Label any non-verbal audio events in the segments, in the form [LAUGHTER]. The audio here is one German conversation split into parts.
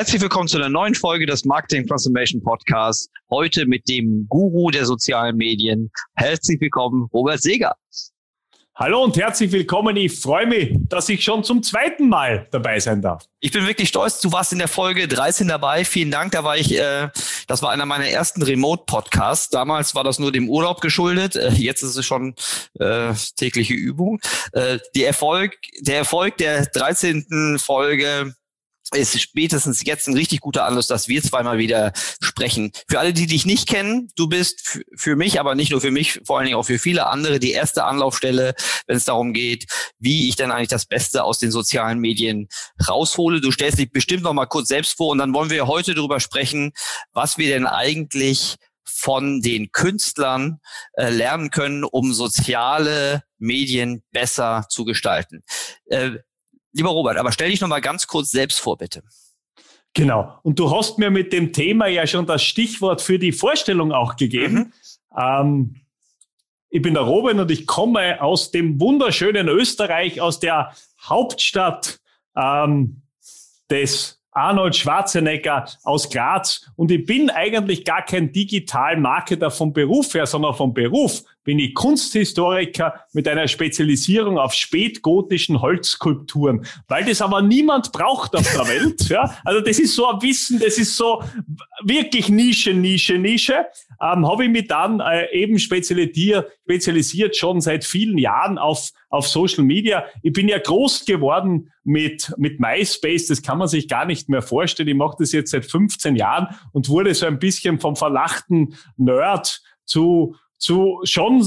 Herzlich willkommen zu einer neuen Folge des Marketing Transformation Podcasts. Heute mit dem Guru der sozialen Medien. Herzlich willkommen, Robert Seger. Hallo und herzlich willkommen. Ich freue mich, dass ich schon zum zweiten Mal dabei sein darf. Ich bin wirklich stolz. Du warst in der Folge 13 dabei. Vielen Dank. Da war ich, äh, das war einer meiner ersten Remote-Podcasts. Damals war das nur dem Urlaub geschuldet. Äh, jetzt ist es schon äh, tägliche Übung. Äh, die Erfolg, der Erfolg der 13. Folge ist spätestens jetzt ein richtig guter Anlass, dass wir zweimal wieder sprechen. Für alle, die dich nicht kennen, du bist für mich, aber nicht nur für mich, vor allen Dingen auch für viele andere die erste Anlaufstelle, wenn es darum geht, wie ich denn eigentlich das Beste aus den sozialen Medien raushole. Du stellst dich bestimmt noch mal kurz selbst vor und dann wollen wir heute darüber sprechen, was wir denn eigentlich von den Künstlern äh, lernen können, um soziale Medien besser zu gestalten. Äh, Lieber Robert, aber stell dich noch mal ganz kurz selbst vor, bitte. Genau. Und du hast mir mit dem Thema ja schon das Stichwort für die Vorstellung auch gegeben. Mhm. Ähm, ich bin der Robin und ich komme aus dem wunderschönen Österreich, aus der Hauptstadt ähm, des Arnold Schwarzenegger aus Graz. Und ich bin eigentlich gar kein Digital-Marketer vom Beruf her, sondern vom Beruf bin ich Kunsthistoriker mit einer Spezialisierung auf spätgotischen Holzskulpturen, weil das aber niemand braucht auf der Welt. [LAUGHS] Ja? Also das ist so ein Wissen, das ist so wirklich Nische, Nische, Nische. Ähm, Habe ich mich dann äh, eben spezialisiert, spezialisiert schon seit vielen Jahren auf, auf Social Media. Ich bin ja groß geworden mit, mit MySpace, das kann man sich gar nicht mehr vorstellen. Ich mache das jetzt seit 15 Jahren und wurde so ein bisschen vom verlachten Nerd zu zu schon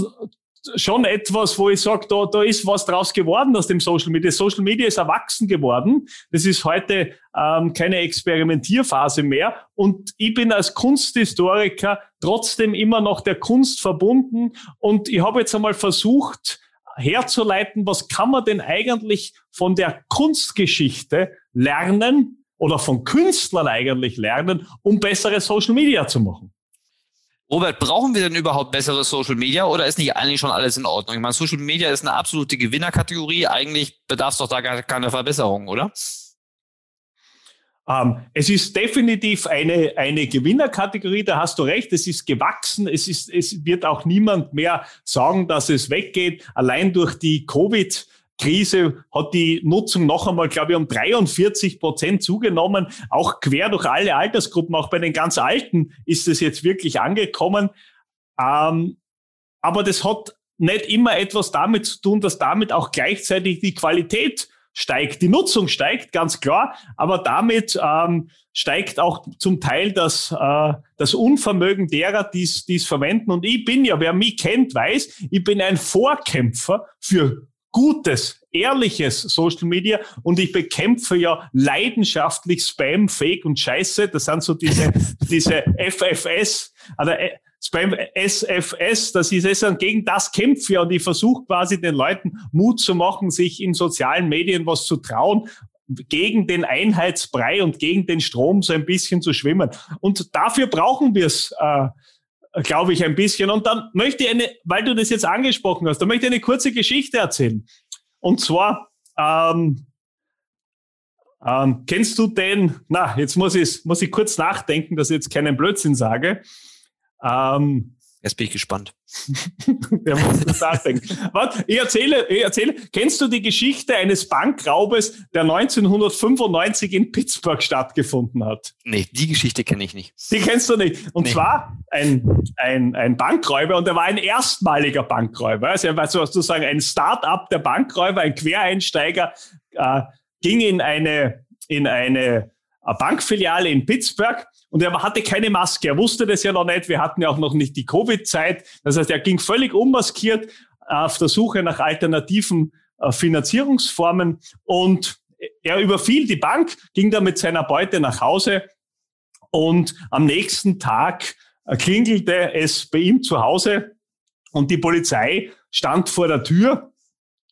schon etwas, wo ich sage, da, da ist was draus geworden aus dem Social Media. Social Media ist erwachsen geworden. Das ist heute ähm, keine Experimentierphase mehr. Und ich bin als Kunsthistoriker trotzdem immer noch der Kunst verbunden. Und ich habe jetzt einmal versucht herzuleiten, was kann man denn eigentlich von der Kunstgeschichte lernen oder von Künstlern eigentlich lernen, um bessere Social Media zu machen. Robert, brauchen wir denn überhaupt bessere Social Media oder ist nicht eigentlich schon alles in Ordnung? Ich meine, Social Media ist eine absolute Gewinnerkategorie. Eigentlich bedarf es doch da gar keine Verbesserung, oder? Ähm, es ist definitiv eine, eine Gewinnerkategorie, da hast du recht, es ist gewachsen, es, ist, es wird auch niemand mehr sagen, dass es weggeht. Allein durch die Covid- Krise hat die Nutzung noch einmal, glaube ich, um 43 Prozent zugenommen. Auch quer durch alle Altersgruppen, auch bei den ganz Alten ist es jetzt wirklich angekommen. Ähm, aber das hat nicht immer etwas damit zu tun, dass damit auch gleichzeitig die Qualität steigt. Die Nutzung steigt, ganz klar, aber damit ähm, steigt auch zum Teil das, äh, das Unvermögen derer, die es verwenden. Und ich bin ja, wer mich kennt, weiß, ich bin ein Vorkämpfer für gutes, ehrliches Social Media und ich bekämpfe ja leidenschaftlich Spam, Fake und Scheiße. Das sind so diese, [LAUGHS] diese FFS, oder äh, Spam SFS, das ist es und gegen das kämpfe ich und ich versuche quasi den Leuten Mut zu machen, sich in sozialen Medien was zu trauen gegen den Einheitsbrei und gegen den Strom so ein bisschen zu schwimmen. Und dafür brauchen wir es, äh, glaube ich, ein bisschen. Und dann möchte ich eine, weil du das jetzt angesprochen hast, da möchte ich eine kurze Geschichte erzählen. Und zwar, ähm, ähm, kennst du den, na, jetzt muss ich, muss ich kurz nachdenken, dass ich jetzt keinen Blödsinn sage. Ähm, Jetzt bin ich gespannt. [LAUGHS] ja, muss nachdenken. Warte, ich erzähle, ich erzähle, kennst du die Geschichte eines Bankraubes, der 1995 in Pittsburgh stattgefunden hat? Nee, die Geschichte kenne ich nicht. Die kennst du nicht. Und nee. zwar ein, ein, ein Bankräuber und er war ein erstmaliger Bankräuber. Also er war sozusagen ein Start-up der Bankräuber, ein Quereinsteiger, äh, ging in eine, in eine Bankfiliale in Pittsburgh und er hatte keine Maske. Er wusste das ja noch nicht. Wir hatten ja auch noch nicht die Covid-Zeit. Das heißt, er ging völlig unmaskiert auf der Suche nach alternativen äh, Finanzierungsformen und er überfiel die Bank, ging dann mit seiner Beute nach Hause und am nächsten Tag äh, klingelte es bei ihm zu Hause Und die Polizei stand vor der Tür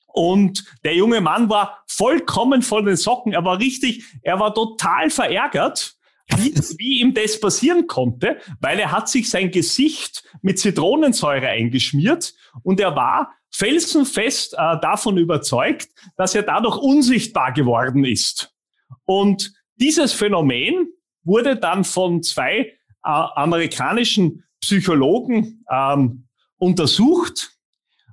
und der junge Mann war vollkommen von den Socken. Er war richtig, er war total verärgert, wie, wie ihm das passieren konnte, weil er hat sich sein Gesicht mit Zitronensäure eingeschmiert und er war felsenfest äh, davon überzeugt, dass er dadurch unsichtbar geworden ist. Und dieses Phänomen wurde dann von zwei äh, amerikanischen Psychologen ähm, untersucht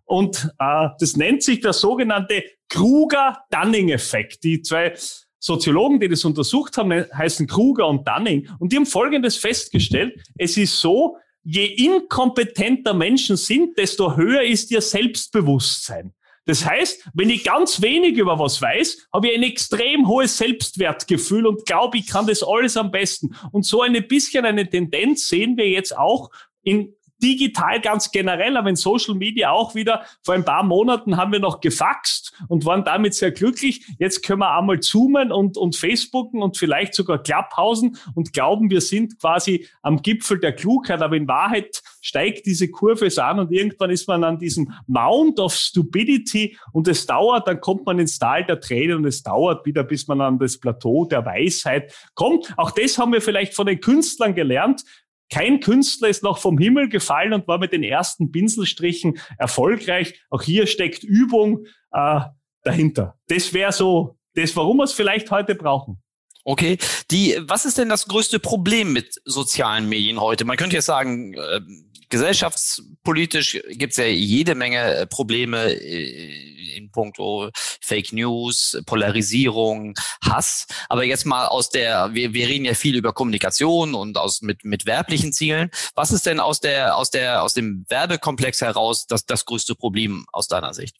und äh, das nennt sich der sogenannte Kruger-Dunning-Effekt. Die zwei Soziologen, die das untersucht haben, heißen Kruger und Dunning. Und die haben Folgendes festgestellt. Es ist so, je inkompetenter Menschen sind, desto höher ist ihr Selbstbewusstsein. Das heißt, wenn ich ganz wenig über was weiß, habe ich ein extrem hohes Selbstwertgefühl und glaube, ich kann das alles am besten. Und so ein bisschen eine Tendenz sehen wir jetzt auch in digital ganz generell, aber in Social Media auch wieder. Vor ein paar Monaten haben wir noch gefaxt und waren damit sehr glücklich. Jetzt können wir einmal zoomen und, und Facebooken und vielleicht sogar Clubhausen und glauben, wir sind quasi am Gipfel der Klugheit. Aber in Wahrheit steigt diese Kurve an und irgendwann ist man an diesem Mount of Stupidity und es dauert, dann kommt man ins Tal der Tränen und es dauert wieder, bis man an das Plateau der Weisheit kommt. Auch das haben wir vielleicht von den Künstlern gelernt. Kein Künstler ist noch vom Himmel gefallen und war mit den ersten Pinselstrichen erfolgreich. Auch hier steckt Übung äh, dahinter. Das wäre so das, warum wir es vielleicht heute brauchen. Okay, die, was ist denn das größte Problem mit sozialen Medien heute? Man könnte jetzt sagen, äh, gesellschaftspolitisch gibt es ja jede Menge äh, Probleme äh, in puncto Fake News, Polarisierung, Hass. Aber jetzt mal aus der, wir, wir reden ja viel über Kommunikation und aus mit, mit werblichen Zielen. Was ist denn aus der, aus der, aus dem Werbekomplex heraus das, das größte Problem aus deiner Sicht?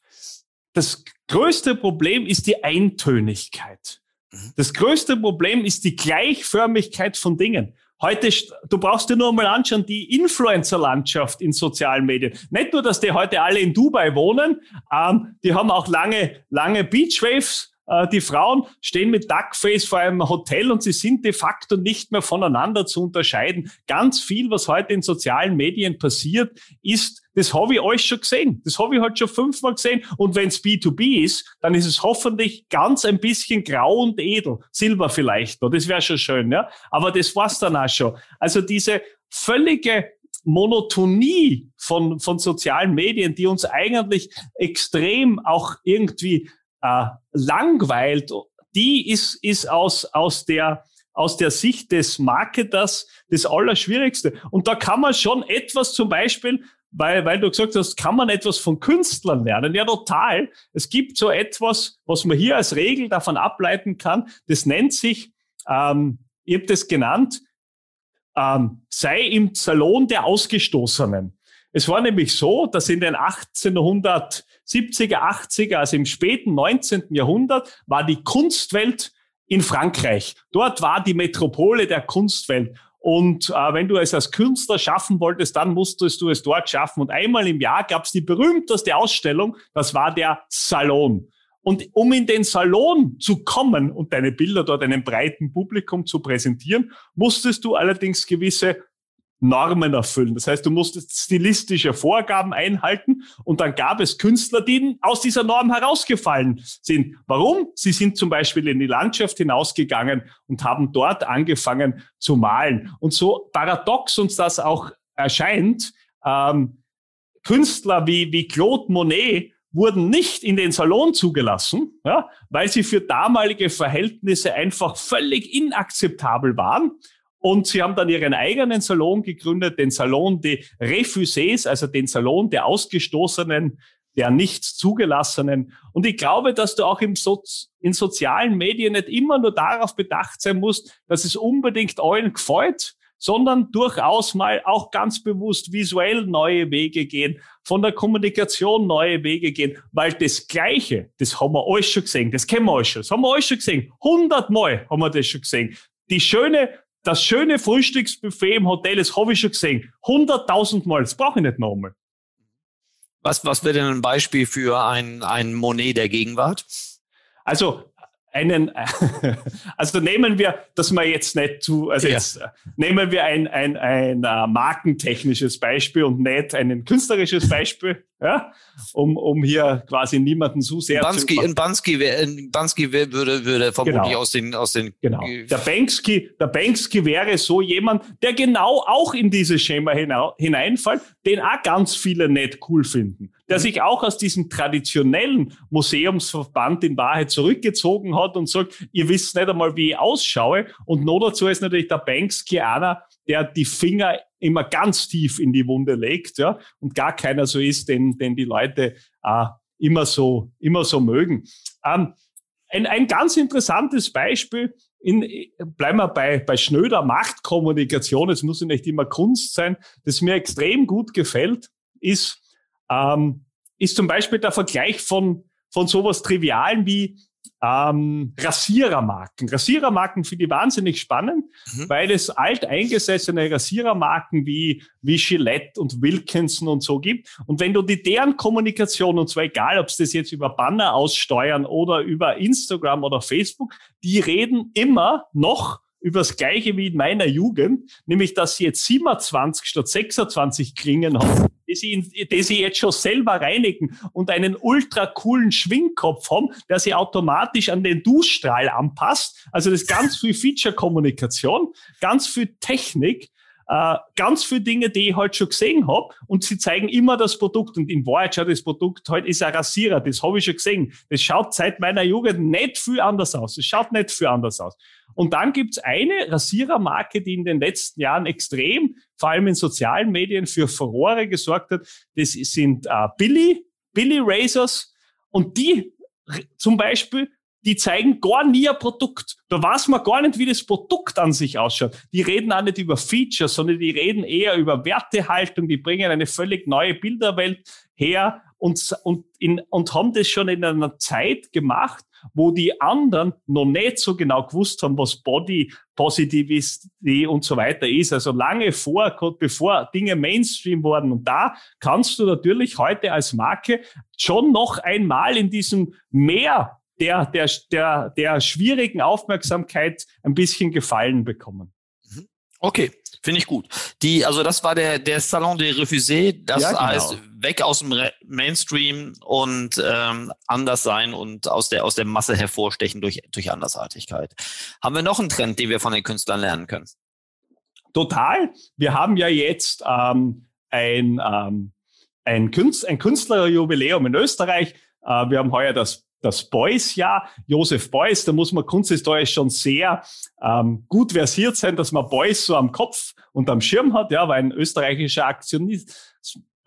Das größte Problem ist die Eintönigkeit. Mhm. Das größte Problem ist die Gleichförmigkeit von Dingen. Heute, du brauchst dir nur mal anschauen, die Influencer-Landschaft in sozialen Medien. Nicht nur, dass die heute alle in Dubai wohnen, ähm, die haben auch lange, lange Beachwaves. Äh, die Frauen stehen mit Duckface vor einem Hotel und sie sind de facto nicht mehr voneinander zu unterscheiden. Ganz viel, was heute in sozialen Medien passiert, ist das habe ich alles schon gesehen. Das habe ich halt schon fünfmal gesehen. Und wenn es B2B ist, dann ist es hoffentlich ganz ein bisschen grau und edel. Silber vielleicht noch. Das wäre schon schön, ja. Aber das war's dann auch schon. Also diese völlige Monotonie von, von sozialen Medien, die uns eigentlich extrem auch irgendwie äh, langweilt, die ist, ist aus, aus der, aus der Sicht des Marketers das Allerschwierigste. Und da kann man schon etwas zum Beispiel weil, weil du gesagt hast, kann man etwas von Künstlern lernen? Ja, total. Es gibt so etwas, was man hier als Regel davon ableiten kann. Das nennt sich, ähm, ich habe das genannt, ähm, sei im Salon der Ausgestoßenen. Es war nämlich so, dass in den 1870er, 80er, also im späten 19. Jahrhundert, war die Kunstwelt in Frankreich. Dort war die Metropole der Kunstwelt. Und äh, wenn du es als Künstler schaffen wolltest, dann musstest du es dort schaffen. Und einmal im Jahr gab es die berühmteste Ausstellung, das war der Salon. Und um in den Salon zu kommen und deine Bilder dort einem breiten Publikum zu präsentieren, musstest du allerdings gewisse Normen erfüllen. Das heißt, du musstest stilistische Vorgaben einhalten und dann gab es Künstler, die aus dieser Norm herausgefallen sind. Warum? Sie sind zum Beispiel in die Landschaft hinausgegangen und haben dort angefangen zu malen. Und so paradox uns das auch erscheint, ähm, Künstler wie, wie Claude Monet wurden nicht in den Salon zugelassen, ja, weil sie für damalige Verhältnisse einfach völlig inakzeptabel waren. Und sie haben dann ihren eigenen Salon gegründet, den Salon des Refusés, also den Salon der Ausgestoßenen, der Nichts zugelassenen. Und ich glaube, dass du auch im so in sozialen Medien nicht immer nur darauf bedacht sein musst, dass es unbedingt allen gefällt, sondern durchaus mal auch ganz bewusst visuell neue Wege gehen, von der Kommunikation neue Wege gehen, weil das Gleiche, das haben wir alles schon gesehen, das kennen wir alles schon, das haben wir alles schon gesehen, hundertmal haben wir das schon gesehen. Die schöne das schöne Frühstücksbuffet im Hotel, das habe ich schon gesehen. Hunderttausend Mal. Das brauche ich nicht nochmal. Was, was wäre denn ein Beispiel für ein, ein Monet der Gegenwart? Also, einen, [LAUGHS] also nehmen wir, dass wir jetzt nicht zu, also ja. jetzt nehmen wir ein, ein, ein, ein uh, markentechnisches Beispiel und nicht ein künstlerisches Beispiel, ja, um, um hier quasi niemanden zu sehr Bansky, zu. In Bansky, in Bansky würde, würde vermutlich genau. aus den, aus den. Genau. Der Banksy, der Banksy wäre so jemand, der genau auch in dieses Schema hineinfällt, den auch ganz viele nicht cool finden der sich auch aus diesem traditionellen Museumsverband in Wahrheit zurückgezogen hat und sagt, ihr wisst nicht einmal, wie ich ausschaue. Und noch dazu ist natürlich der Banksy einer, der die Finger immer ganz tief in die Wunde legt, ja, und gar keiner so ist, den, den die Leute äh, immer so, immer so mögen. Ähm, ein, ein ganz interessantes Beispiel, in, bleiben wir bei, bei schnöder Machtkommunikation, es muss ja nicht immer Kunst sein, das mir extrem gut gefällt, ist, ähm, ist zum Beispiel der Vergleich von, von sowas Trivialen wie ähm, Rasierermarken. Rasierermarken finde ich wahnsinnig spannend, mhm. weil es alteingesessene Rasierermarken wie, wie Gillette und Wilkinson und so gibt. Und wenn du die deren Kommunikation, und zwar egal, ob es das jetzt über Banner aussteuern oder über Instagram oder Facebook, die reden immer noch über das Gleiche wie in meiner Jugend, nämlich dass sie jetzt 27 statt 26 Klingen haben, die sie, die sie jetzt schon selber reinigen und einen ultra coolen Schwingkopf haben, der sie automatisch an den Duschstrahl anpasst. Also das ist ganz viel Feature-Kommunikation, ganz viel Technik, äh, ganz viele Dinge, die ich halt schon gesehen habe und sie zeigen immer das Produkt und in Wahrheit schaut das Produkt halt ist ein Rasierer, das habe ich schon gesehen. Das schaut seit meiner Jugend nicht viel anders aus. Es schaut nicht viel anders aus. Und dann gibt's eine Rasierermarke, die in den letzten Jahren extrem, vor allem in sozialen Medien, für Furore gesorgt hat. Das sind äh, Billy, Billy Razors und die zum Beispiel die zeigen gar nie ein Produkt. Da weiß man gar nicht, wie das Produkt an sich ausschaut. Die reden auch nicht über Features, sondern die reden eher über Wertehaltung. Die bringen eine völlig neue Bilderwelt her und, und, in, und haben das schon in einer Zeit gemacht, wo die anderen noch nicht so genau gewusst haben, was Body Positivity und so weiter ist. Also lange vor, bevor Dinge Mainstream wurden. Und da kannst du natürlich heute als Marke schon noch einmal in diesem Meer der, der, der, der schwierigen Aufmerksamkeit ein bisschen Gefallen bekommen. Mhm. Okay, finde ich gut. Die, also das war der, der Salon des Refusés, das ja, genau. heißt weg aus dem Mainstream und ähm, anders sein und aus der, aus der Masse hervorstechen durch, durch Andersartigkeit. Haben wir noch einen Trend, den wir von den Künstlern lernen können? Total. Wir haben ja jetzt ähm, ein, ähm, ein, Künstler, ein Künstlerjubiläum in Österreich. Äh, wir haben heuer das das Beuys-Jahr. Josef Beuys, da muss man kunsthistorisch schon sehr ähm, gut versiert sein, dass man Beuys so am Kopf und am Schirm hat, ja, war ein österreichischer Aktionist,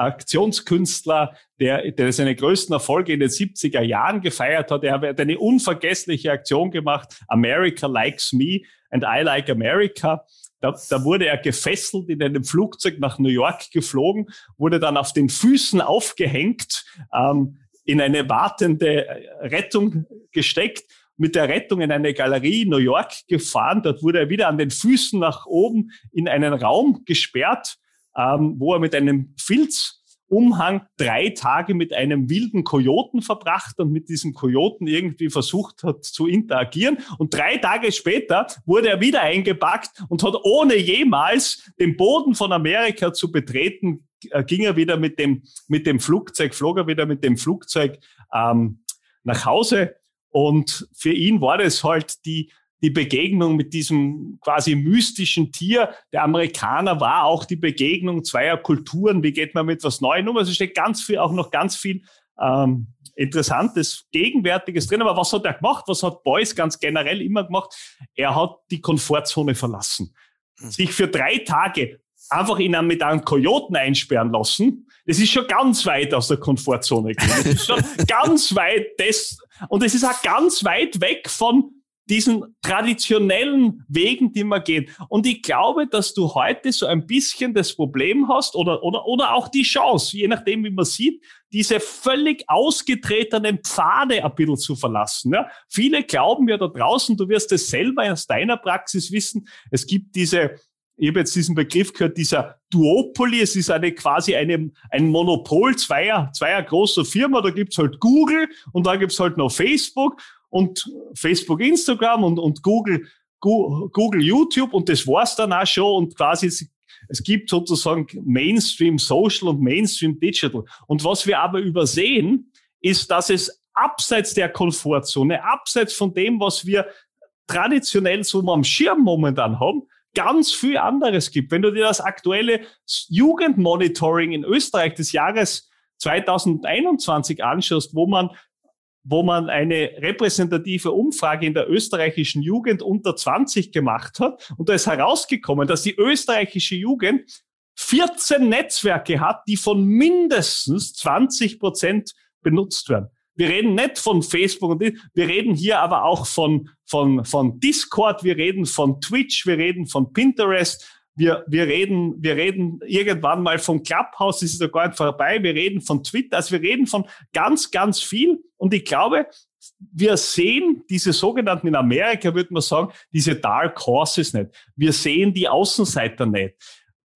Aktionskünstler, der, der seine größten Erfolge in den 70er Jahren gefeiert hat. Er hat eine unvergessliche Aktion gemacht, America Likes Me and I Like America. Da, da wurde er gefesselt in einem Flugzeug nach New York geflogen, wurde dann auf den Füßen aufgehängt, ähm, in eine wartende Rettung gesteckt, mit der Rettung in eine Galerie in New York gefahren. Dort wurde er wieder an den Füßen nach oben in einen Raum gesperrt, ähm, wo er mit einem Filzumhang drei Tage mit einem wilden Kojoten verbracht und mit diesem Kojoten irgendwie versucht hat zu interagieren. Und drei Tage später wurde er wieder eingepackt und hat ohne jemals den Boden von Amerika zu betreten ging er wieder mit dem, mit dem Flugzeug, flog er wieder mit dem Flugzeug ähm, nach Hause. Und für ihn war das halt die, die Begegnung mit diesem quasi mystischen Tier. Der Amerikaner war auch die Begegnung zweier Kulturen. Wie geht man mit was Neuem um? Also steht ganz viel, auch noch ganz viel ähm, Interessantes, Gegenwärtiges drin. Aber was hat er gemacht? Was hat Beuys ganz generell immer gemacht? Er hat die Komfortzone verlassen. Hm. Sich für drei Tage einfach in einem, mit einem Kojoten einsperren lassen, das ist schon ganz weit aus der Komfortzone. Das ist schon [LAUGHS] ganz weit das, und es ist auch ganz weit weg von diesen traditionellen Wegen, die man geht. Und ich glaube, dass du heute so ein bisschen das Problem hast oder, oder, oder auch die Chance, je nachdem, wie man sieht, diese völlig ausgetretenen Pfade ein bisschen zu verlassen. Ja? Viele glauben ja da draußen, du wirst es selber aus deiner Praxis wissen, es gibt diese ich habe jetzt diesen Begriff gehört, dieser Duopoly, es ist eine quasi eine, ein Monopol zweier, zweier großer Firmen, da gibt's halt Google und da gibt's halt noch Facebook und Facebook, Instagram und, und Google, Google, YouTube und das war's dann auch schon und quasi es gibt sozusagen Mainstream Social und Mainstream Digital. Und was wir aber übersehen, ist, dass es abseits der Komfortzone, abseits von dem, was wir traditionell so am Schirm momentan haben, ganz viel anderes gibt. Wenn du dir das aktuelle Jugendmonitoring in Österreich des Jahres 2021 anschaust, wo man wo man eine repräsentative Umfrage in der österreichischen Jugend unter 20 gemacht hat. Und da ist herausgekommen, dass die österreichische Jugend 14 Netzwerke hat, die von mindestens 20 Prozent benutzt werden. Wir reden nicht von Facebook, wir reden hier aber auch von, von, von Discord, wir reden von Twitch, wir reden von Pinterest, wir, wir, reden, wir reden irgendwann mal vom Clubhouse, das ist ja gar nicht vorbei, wir reden von Twitter, also wir reden von ganz, ganz viel. Und ich glaube, wir sehen diese sogenannten, in Amerika würde man sagen, diese Dark Horses nicht. Wir sehen die Außenseiter nicht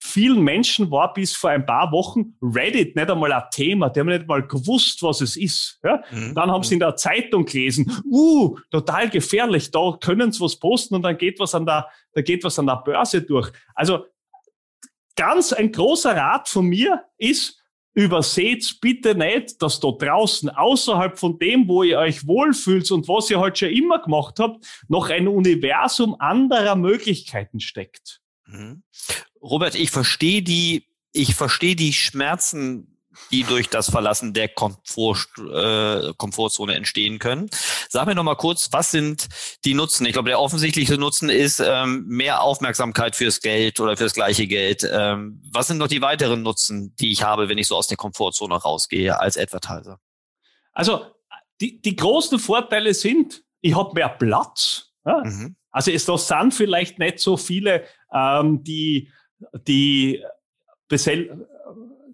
vielen Menschen war bis vor ein paar Wochen Reddit nicht einmal ein Thema. Die haben nicht mal gewusst, was es ist. Ja? Mhm. Dann haben sie in der Zeitung gelesen, uh, total gefährlich, da können sie was posten und dann geht was an der, da geht was an der Börse durch. Also ganz ein großer Rat von mir ist, überseht bitte nicht, dass da draußen außerhalb von dem, wo ihr euch wohlfühlt und was ihr heute halt schon immer gemacht habt, noch ein Universum anderer Möglichkeiten steckt. Robert, ich verstehe die, ich verstehe die Schmerzen, die durch das Verlassen der Komfort, äh, Komfortzone entstehen können. Sag mir noch mal kurz, was sind die Nutzen? Ich glaube, der offensichtlichste Nutzen ist ähm, mehr Aufmerksamkeit fürs Geld oder fürs gleiche Geld. Ähm, was sind noch die weiteren Nutzen, die ich habe, wenn ich so aus der Komfortzone rausgehe als Advertiser? Also die, die großen Vorteile sind, ich habe mehr Platz. Ja? Mhm. Also es da sind vielleicht nicht so viele, ähm, die die Besel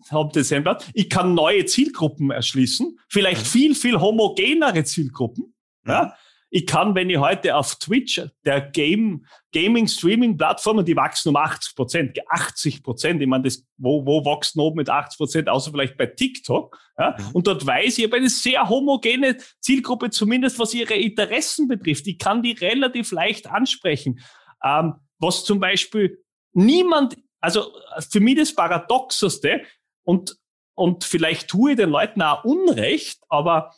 haben denselben Platz. Ich kann neue Zielgruppen erschließen, vielleicht viel, viel homogenere Zielgruppen. Ja. Ich kann, wenn ich heute auf Twitch, der Game, Gaming-Streaming-Plattformen, die wachsen um 80 Prozent, 80 Prozent. Ich meine, das, wo, wo wächst oben mit 80 Prozent, außer vielleicht bei TikTok. Ja? Und dort weiß ich, ich habe eine sehr homogene Zielgruppe, zumindest was ihre Interessen betrifft. Ich kann die relativ leicht ansprechen. Ähm, was zum Beispiel niemand, also für mich das Paradoxeste und, und vielleicht tue ich den Leuten auch Unrecht, aber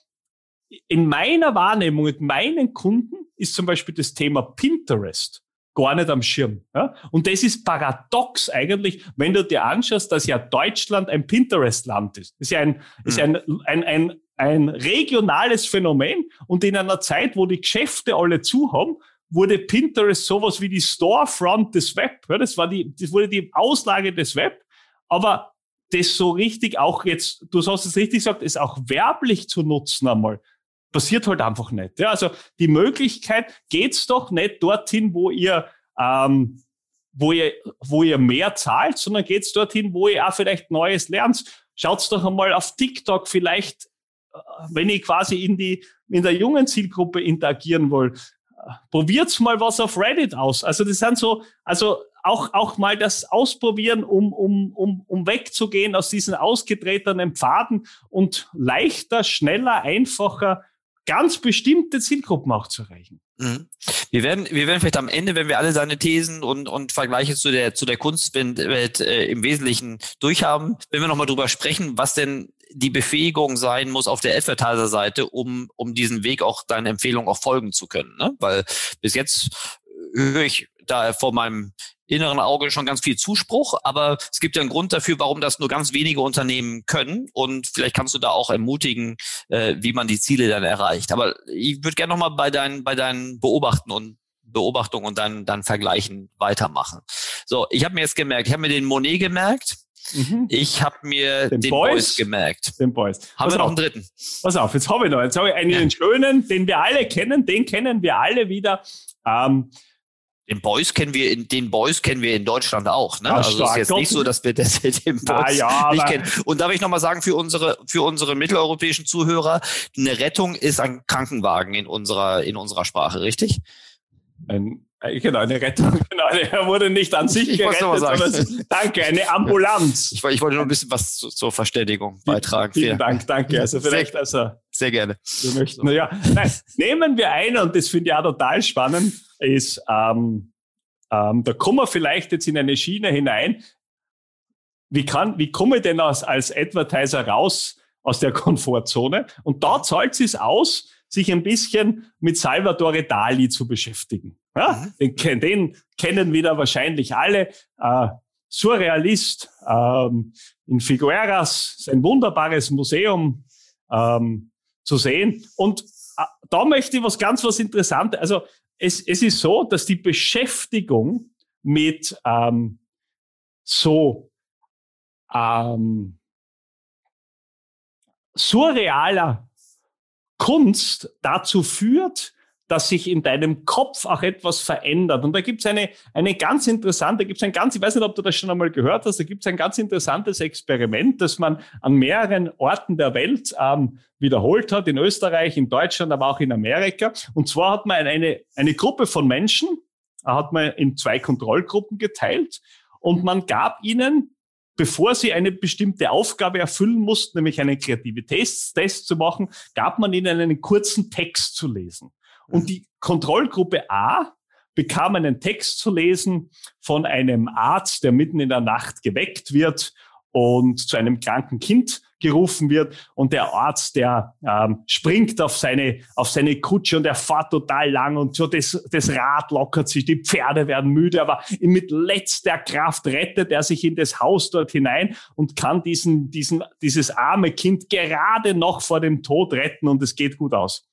in meiner Wahrnehmung mit meinen Kunden ist zum Beispiel das Thema Pinterest gar nicht am Schirm. Ja? Und das ist paradox eigentlich, wenn du dir anschaust, dass ja Deutschland ein Pinterest-Land ist. Das ist ja ein, mhm. ist ein, ein, ein, ein regionales Phänomen und in einer Zeit, wo die Geschäfte alle zu haben, wurde Pinterest sowas wie die Storefront des Web. Ja, das war die, das wurde die Auslage des Web. Aber das so richtig auch jetzt, du hast es richtig gesagt, ist auch werblich zu nutzen einmal. Passiert halt einfach nicht. Ja, also die Möglichkeit geht's doch nicht dorthin, wo ihr, ähm, wo ihr, wo ihr mehr zahlt, sondern geht's dorthin, wo ihr auch vielleicht Neues lernt. Schaut's doch einmal auf TikTok vielleicht, äh, wenn ich quasi in die, in der jungen Zielgruppe interagieren will probiert's mal was auf Reddit aus. Also das sind so, also auch, auch mal das ausprobieren, um, um, um, um wegzugehen aus diesen ausgetretenen Pfaden und leichter, schneller, einfacher ganz bestimmte Zielgruppen auch zu erreichen. Mhm. Wir werden, wir werden vielleicht am Ende, wenn wir alle seine Thesen und, und Vergleiche zu der, zu der Kunstwelt äh, im Wesentlichen durchhaben, wenn wir nochmal drüber sprechen, was denn die Befähigung sein muss auf der Advertiser-Seite, um, um diesen Weg auch deinen Empfehlungen auch folgen zu können. Ne? Weil bis jetzt höre ich da vor meinem inneren Auge schon ganz viel Zuspruch, aber es gibt ja einen Grund dafür, warum das nur ganz wenige Unternehmen können und vielleicht kannst du da auch ermutigen, äh, wie man die Ziele dann erreicht. Aber ich würde gerne nochmal bei deinen, bei deinen Beobachten und Beobachtungen und dann, dann Vergleichen weitermachen. So, ich habe mir jetzt gemerkt, ich habe mir den Monet gemerkt, Mhm. Ich habe mir den, den Boys, Boys, gemerkt. Den Boys. Haben Pass wir noch einen dritten? Pass auf, jetzt habe ich noch. Jetzt habe ich einen ja. schönen, den wir alle kennen, den kennen wir alle wieder. Ähm, den Boys kennen wir in den Boys kennen wir in Deutschland auch. Ne? Ja, also es ist jetzt nicht so, dass wir das den Boys ja, nicht kennen. Und darf ich nochmal sagen für unsere für unsere mitteleuropäischen Zuhörer: Eine Rettung ist ein Krankenwagen in unserer in unserer Sprache, richtig? Ein Genau, eine Rettung. [LAUGHS] Genau, er wurde nicht an sich ich gerettet. Sagen. danke, eine Ambulanz. Ich, ich, wollte nur ein bisschen was zu, zur Verständigung beitragen. Vielen, vielen Dank, danke. Also vielleicht, also sehr gerne. Wir möchten, ja, nein, nehmen wir ein, und das finde ich auch total spannend, ist, ähm, ähm, da kommen wir vielleicht jetzt in eine Schiene hinein. Wie kann, wie komme ich denn als, als Advertiser raus aus der [LAUGHS] Komfortzone? Und da zahlt es aus, sich ein bisschen mit Salvatore Dali zu beschäftigen. Ja, mhm. den, den kennen wieder wahrscheinlich alle. Äh, Surrealist ähm, in Figueras, sein wunderbares Museum ähm, zu sehen. Und äh, da möchte ich was ganz was Interessantes. Also es, es ist so, dass die Beschäftigung mit ähm, so ähm, surrealer Kunst dazu führt, dass sich in deinem Kopf auch etwas verändert. Und da gibt es eine, eine ganz interessante, gibt ein ganz, ich weiß nicht, ob du das schon einmal gehört hast, da gibt es ein ganz interessantes Experiment, das man an mehreren Orten der Welt ähm, wiederholt hat, in Österreich, in Deutschland, aber auch in Amerika. Und zwar hat man eine, eine Gruppe von Menschen, hat man in zwei Kontrollgruppen geteilt und man gab ihnen bevor sie eine bestimmte Aufgabe erfüllen mussten, nämlich einen Kreativitätstest zu machen, gab man ihnen einen kurzen Text zu lesen. Und die Kontrollgruppe A bekam einen Text zu lesen von einem Arzt, der mitten in der Nacht geweckt wird und zu einem kranken Kind gerufen wird und der Arzt, der ähm, springt auf seine, auf seine Kutsche und er fährt total lang und so das, das Rad lockert sich, die Pferde werden müde, aber mit letzter Kraft rettet er sich in das Haus dort hinein und kann diesen, diesen, dieses arme Kind gerade noch vor dem Tod retten und es geht gut aus.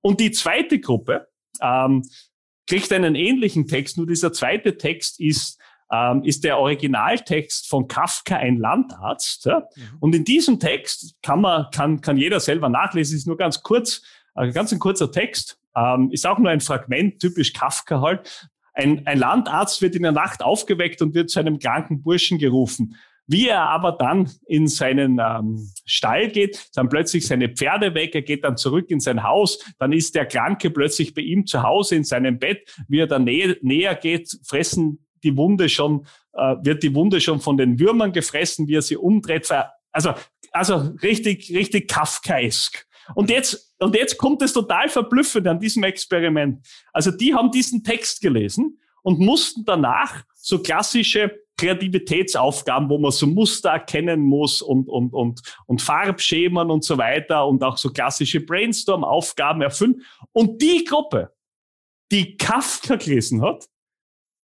Und die zweite Gruppe ähm, kriegt einen ähnlichen Text, nur dieser zweite Text ist ähm, ist der Originaltext von Kafka ein Landarzt. Ja? Mhm. Und in diesem Text kann man, kann, kann jeder selber nachlesen, ist nur ganz kurz, äh, ganz ein kurzer Text, ähm, ist auch nur ein Fragment, typisch Kafka halt. Ein, ein Landarzt wird in der Nacht aufgeweckt und wird zu einem kranken Burschen gerufen. Wie er aber dann in seinen ähm, Stall geht, dann plötzlich seine Pferde weg, er geht dann zurück in sein Haus, dann ist der Kranke plötzlich bei ihm zu Hause in seinem Bett. Wie er dann näher, näher geht, fressen die Wunde schon, äh, wird die Wunde schon von den Würmern gefressen, wie er sie umdreht. Also, also richtig, richtig Kafkaesk. Und jetzt, und jetzt kommt es total verblüffend an diesem Experiment. Also die haben diesen Text gelesen und mussten danach so klassische Kreativitätsaufgaben, wo man so Muster erkennen muss und, und, und, und Farbschemen und so weiter und auch so klassische Brainstorm-Aufgaben erfüllen. Und die Gruppe, die Kafka gelesen hat,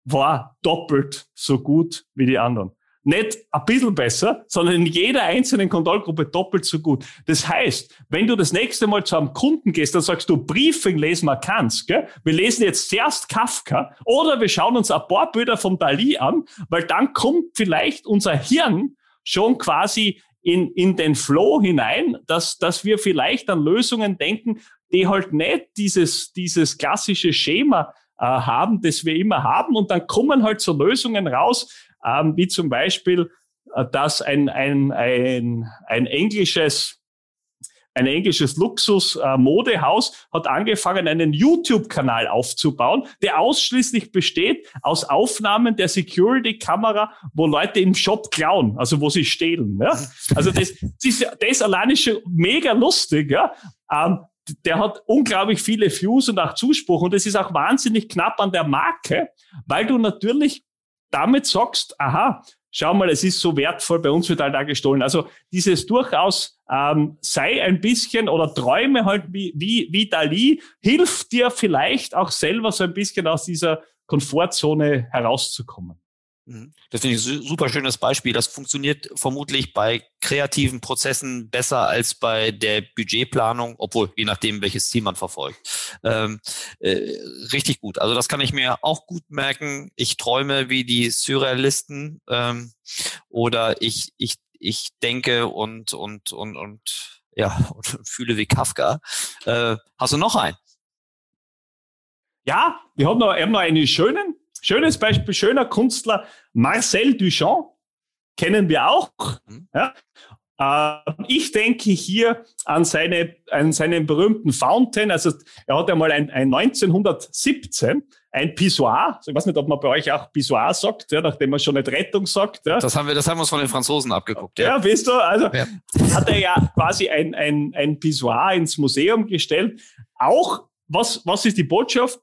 war doppelt so gut wie die anderen. Nicht ein bisschen besser, sondern in jeder einzelnen Kontrollgruppe doppelt so gut. Das heißt, wenn du das nächste Mal zu einem Kunden gehst, dann sagst du, Briefing lesen wir kannst, gell? Wir lesen jetzt zuerst Kafka oder wir schauen uns ein paar Bilder vom Dali an, weil dann kommt vielleicht unser Hirn schon quasi in, in den Flow hinein, dass, dass wir vielleicht an Lösungen denken, die halt nicht dieses, dieses klassische Schema äh, haben, das wir immer haben. Und dann kommen halt so Lösungen raus, ähm, wie zum Beispiel, äh, dass ein, ein, ein, ein englisches ein englisches Luxus-Modehaus äh, hat angefangen, einen YouTube-Kanal aufzubauen, der ausschließlich besteht aus Aufnahmen der Security-Kamera, wo Leute im Shop klauen, also wo sie stehlen. Ja? Also das, das, ist, das allein ist schon mega lustig. Ja? Ähm, der hat unglaublich viele Views und auch Zuspruch und es ist auch wahnsinnig knapp an der Marke, weil du natürlich damit sagst, aha, schau mal, es ist so wertvoll, bei uns wird halt da gestohlen. Also dieses durchaus ähm, sei ein bisschen oder träume halt wie, wie, wie Dali, hilft dir vielleicht auch selber so ein bisschen aus dieser Komfortzone herauszukommen. Mhm. Das finde ich ein super schönes Beispiel. Das funktioniert vermutlich bei kreativen Prozessen besser als bei der Budgetplanung, obwohl je nachdem, welches Ziel man verfolgt. Ähm, äh, richtig gut. Also das kann ich mir auch gut merken. Ich träume wie die Surrealisten ähm, oder ich, ich, ich denke und, und, und, und ja, [LAUGHS] und fühle wie Kafka. Äh, hast du noch einen? Ja, wir haben noch, wir haben noch einen schönen. Schönes Beispiel, schöner Künstler, Marcel Duchamp, kennen wir auch. Mhm. Ja? äh, ich denke hier an, seine, an seinen berühmten Fountain. Also er hat einmal ein, ein 1917 ein Pissoir. Ich weiß nicht, ob man bei euch auch Pissoir sagt, ja, nachdem man schon nicht Rettung sagt. Ja. Das haben wir, das haben wir uns von den Franzosen abgeguckt. Ja, ja weißt du, also ja. hat er ja quasi ein, ein, ein Pissoir ins Museum gestellt. Auch, was, was ist die Botschaft?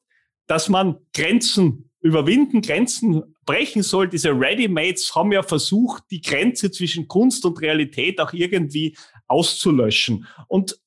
Dass man Grenzen überwinden, Grenzen brechen soll. Diese Readymates haben ja versucht, die Grenze zwischen Kunst und Realität auch irgendwie auszulöschen. Und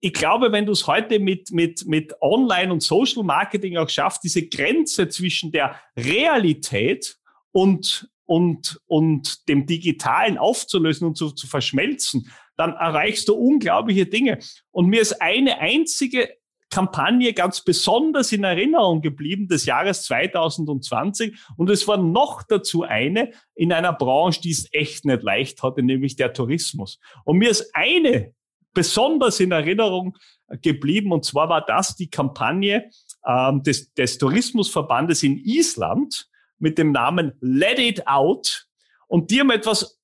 ich glaube, wenn du es heute mit, mit, mit Online- und Social Marketing auch schaffst, diese Grenze zwischen der Realität und, und, und dem Digitalen aufzulösen und zu, zu verschmelzen, dann erreichst du unglaubliche Dinge. Und mir ist eine einzige Kampagne ganz besonders in Erinnerung geblieben des Jahres 2020. Und es war noch dazu eine in einer Branche, die es echt nicht leicht hatte, nämlich der Tourismus. Und mir ist eine besonders in Erinnerung geblieben. Und zwar war das die Kampagne ähm, des, des Tourismusverbandes in Island mit dem Namen Let It Out. Und die haben etwas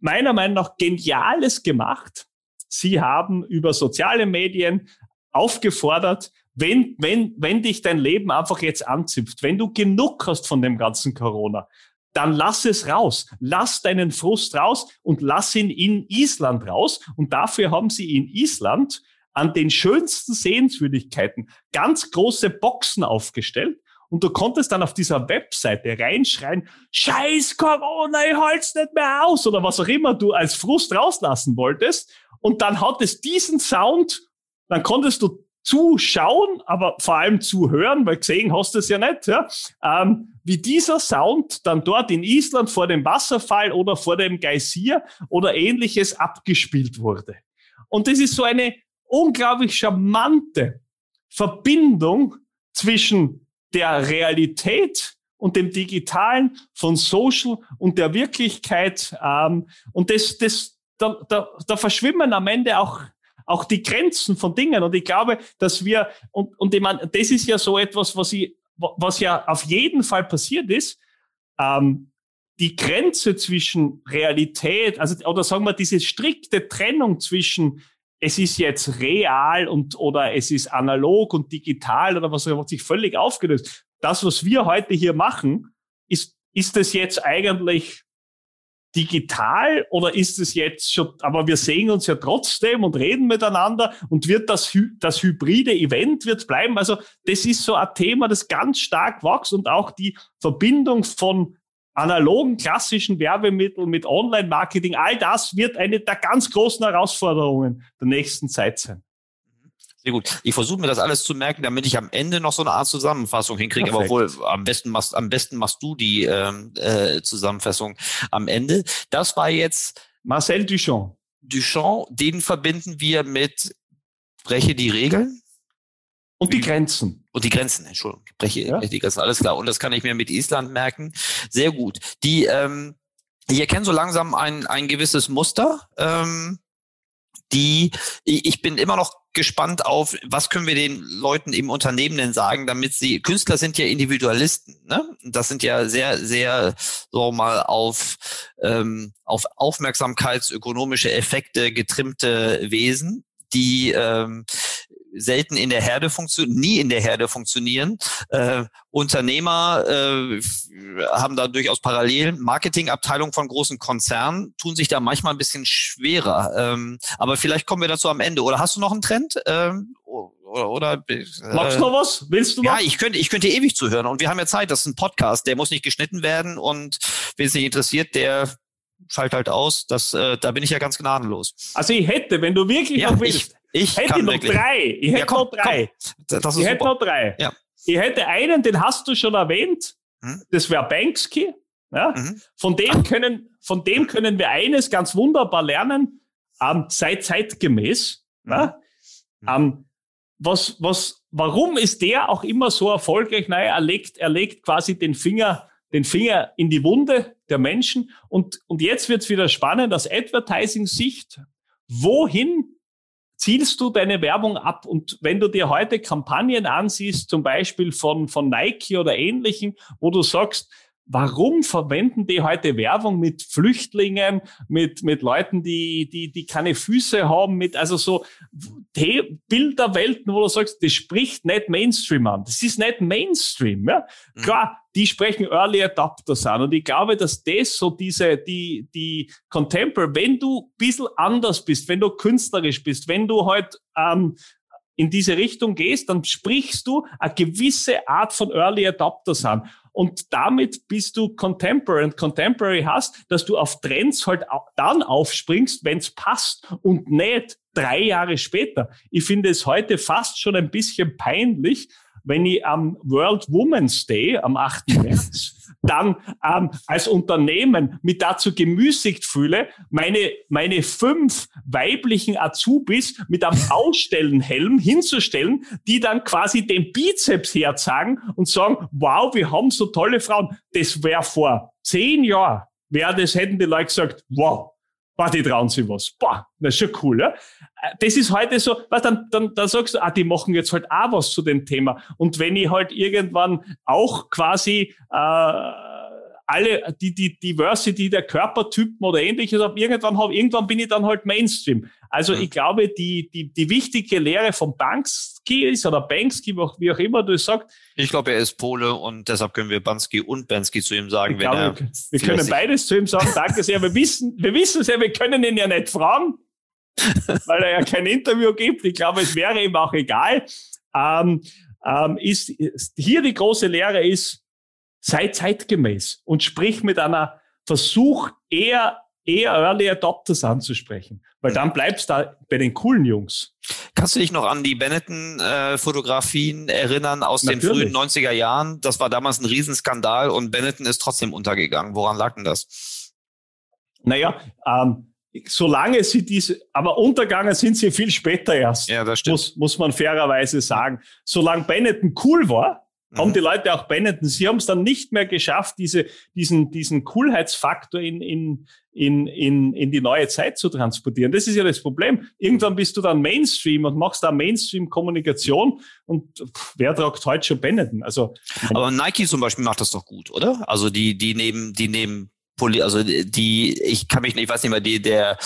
meiner Meinung nach Geniales gemacht. Sie haben über soziale Medien aufgefordert, wenn, wenn, wenn dich dein Leben einfach jetzt anzipft, wenn du genug hast von dem ganzen Corona, dann lass es raus. Lass deinen Frust raus und lass ihn in Island raus. Und dafür haben sie in Island an den schönsten Sehenswürdigkeiten ganz große Boxen aufgestellt. Und du konntest dann auf dieser Webseite reinschreien, Scheiß Corona, ich halt's nicht mehr aus oder was auch immer du als Frust rauslassen wolltest. Und dann hat es diesen Sound, dann konntest du zuschauen, aber vor allem zuhören, weil gesehen hast du es ja nicht, ja, ähm, wie dieser Sound dann dort in Island vor dem Wasserfall oder vor dem Geysir oder ähnliches abgespielt wurde. Und das ist so eine unglaublich charmante Verbindung zwischen der Realität und dem Digitalen, von Social und der Wirklichkeit. Ähm, und das, das, da, da, da verschwimmen am Ende auch auch die Grenzen von Dingen. Und ich glaube, dass wir, und, und ich meine, das ist ja so etwas, was ich, was ja auf jeden Fall passiert ist, ähm, die Grenze zwischen Realität, also, oder sagen wir, diese strikte Trennung zwischen es ist jetzt real und oder es ist analog und digital oder was hat sich völlig aufgelöst. Das, was wir heute hier machen, ist, ist das jetzt eigentlich digital oder ist es jetzt schon, aber wir sehen uns ja trotzdem und reden miteinander und wird das, das hybride Event wird bleiben. Also das ist so ein Thema, das ganz stark wächst und auch die Verbindung von analogen klassischen Werbemitteln mit Online-Marketing, all das wird eine der ganz großen Herausforderungen der nächsten Zeit sein. Sehr gut. Ich versuche mir das alles zu merken, damit ich am Ende noch so eine Art Zusammenfassung hinkriege. Perfekt. Aber wohl am besten machst, am besten machst du die ähm, äh, Zusammenfassung am Ende. Das war jetzt Marcel Duchamp. Duchamp, den verbinden wir mit breche die Regeln. Und die Grenzen. Und die Grenzen, Entschuldigung. Breche ja. die Grenzen, alles klar. Und das kann ich mir mit Island merken. Sehr gut. Die, ähm, ich erkenne so langsam ein, ein gewisses Muster. Ähm, die, ich bin immer noch gespannt auf, was können wir den Leuten im Unternehmen denn sagen, damit sie, Künstler sind ja Individualisten, ne? Das sind ja sehr, sehr, so mal auf, ähm, auf aufmerksamkeitsökonomische Effekte getrimmte Wesen, die ähm, selten in der Herde funktionieren, nie in der Herde funktionieren. Äh, Unternehmer äh, haben da durchaus Parallelen. Marketingabteilungen von großen Konzernen tun sich da manchmal ein bisschen schwerer. Ähm, aber vielleicht kommen wir dazu am Ende. Oder hast du noch einen Trend? Ähm, oder, oder äh, Magst du noch was? Willst du noch? Ja, ich könnte, ich könnte ewig zuhören. Und wir haben ja Zeit. Das ist ein Podcast. Der muss nicht geschnitten werden. Und wen es nicht interessiert, der schalt halt aus. Das, äh, da bin ich ja ganz gnadenlos. Also ich hätte, wenn du wirklich ja, noch willst, ich, ich hätte noch wirklich. drei. Ich hätte ja, komm, noch drei. Komm. Das ist ich hätte noch drei. Ja. Ich hätte einen, den hast du schon erwähnt. Hm? Das wäre Banksky. Ja? Mhm. Von dem können, von dem können wir eines ganz wunderbar lernen. Ähm, sei zeitgemäß. Mhm. Ja? Mhm. Ähm, was, was, warum ist der auch immer so erfolgreich? Naja, er legt, er legt quasi den Finger den Finger in die Wunde der Menschen. Und, und jetzt wird es wieder spannend aus Advertising-Sicht. Wohin zielst du deine Werbung ab? Und wenn du dir heute Kampagnen ansiehst, zum Beispiel von, von Nike oder ähnlichen, wo du sagst, warum verwenden die heute Werbung mit Flüchtlingen, mit, mit Leuten, die, die, die keine Füße haben, mit, also so Bilderwelten, wo du sagst, das spricht nicht Mainstream an. Das ist nicht Mainstream, ja. Mhm. Klar, die sprechen Early Adapters an. Und ich glaube, dass das so diese, die, die Contemporary, wenn du bisschen anders bist, wenn du künstlerisch bist, wenn du halt, ähm, in diese Richtung gehst, dann sprichst du eine gewisse Art von Early Adopters an. Und damit bist du Contemporary. Und Contemporary hast, dass du auf Trends halt dann aufspringst, wenn es passt und nicht drei Jahre später. Ich finde es heute fast schon ein bisschen peinlich, wenn ich am World Women's Day am 8. [LAUGHS] März dann ähm, als Unternehmen mich dazu gemüßigt fühle, meine, meine fünf weiblichen Azubis mit einem [LAUGHS] Ausstellenhelm hinzustellen, die dann quasi den Bizeps herzagen und sagen, wow, wir haben so tolle Frauen. Das wäre vor zehn Jahren, wäre das, hätten die Leute gesagt, wow, Boah, die trauen sich was. Boah, das ist schon cool, ja. Äh, das ist heute so, was dann, dann, dann sagst du, ah, die machen jetzt halt auch was zu dem Thema. Und wenn ich halt irgendwann auch quasi äh, alle die, die Diversity der Körpertypen oder ähnliches habe, irgendwann habe, irgendwann bin ich dann halt Mainstream. Also ich glaube, die, die, die wichtige Lehre von Banksky ist oder Banksky, wie auch immer du sagst. Ich glaube, er ist Pole und deshalb können wir Bansky und Bansky zu ihm sagen, wenn glaube, er. Wir können beides zu ihm sagen. Danke sehr. Wir wissen, wir wissen es ja, wir können ihn ja nicht fragen, weil er ja kein Interview gibt. Ich glaube, es wäre ihm auch egal. Ähm, ähm, ist, ist, hier die große Lehre ist, sei zeitgemäß und sprich mit einer Versuch eher eher Early Adopters anzusprechen, weil dann bleibst du da bei den coolen Jungs. Kannst du dich noch an die Benetton-Fotografien äh, erinnern aus Natürlich. den frühen 90er Jahren? Das war damals ein Riesenskandal und Benetton ist trotzdem untergegangen. Woran lag denn das? Naja, ähm, solange sie diese, aber untergegangen sind sie viel später erst. Ja, das stimmt. Muss, muss man fairerweise sagen. Solange Benetton cool war, haben die Leute auch Benetton. Sie haben es dann nicht mehr geschafft, diese, diesen, diesen Coolheitsfaktor in, in, in, in, in die neue Zeit zu transportieren. Das ist ja das Problem. Irgendwann bist du dann Mainstream und machst da Mainstream-Kommunikation und pff, wer tragt heute schon Benetton? Also, Aber Nike zum Beispiel macht das doch gut, oder? Also die, die nehmen, die nehmen Poli, also die, ich kann mich nicht, ich weiß nicht mehr, die, der,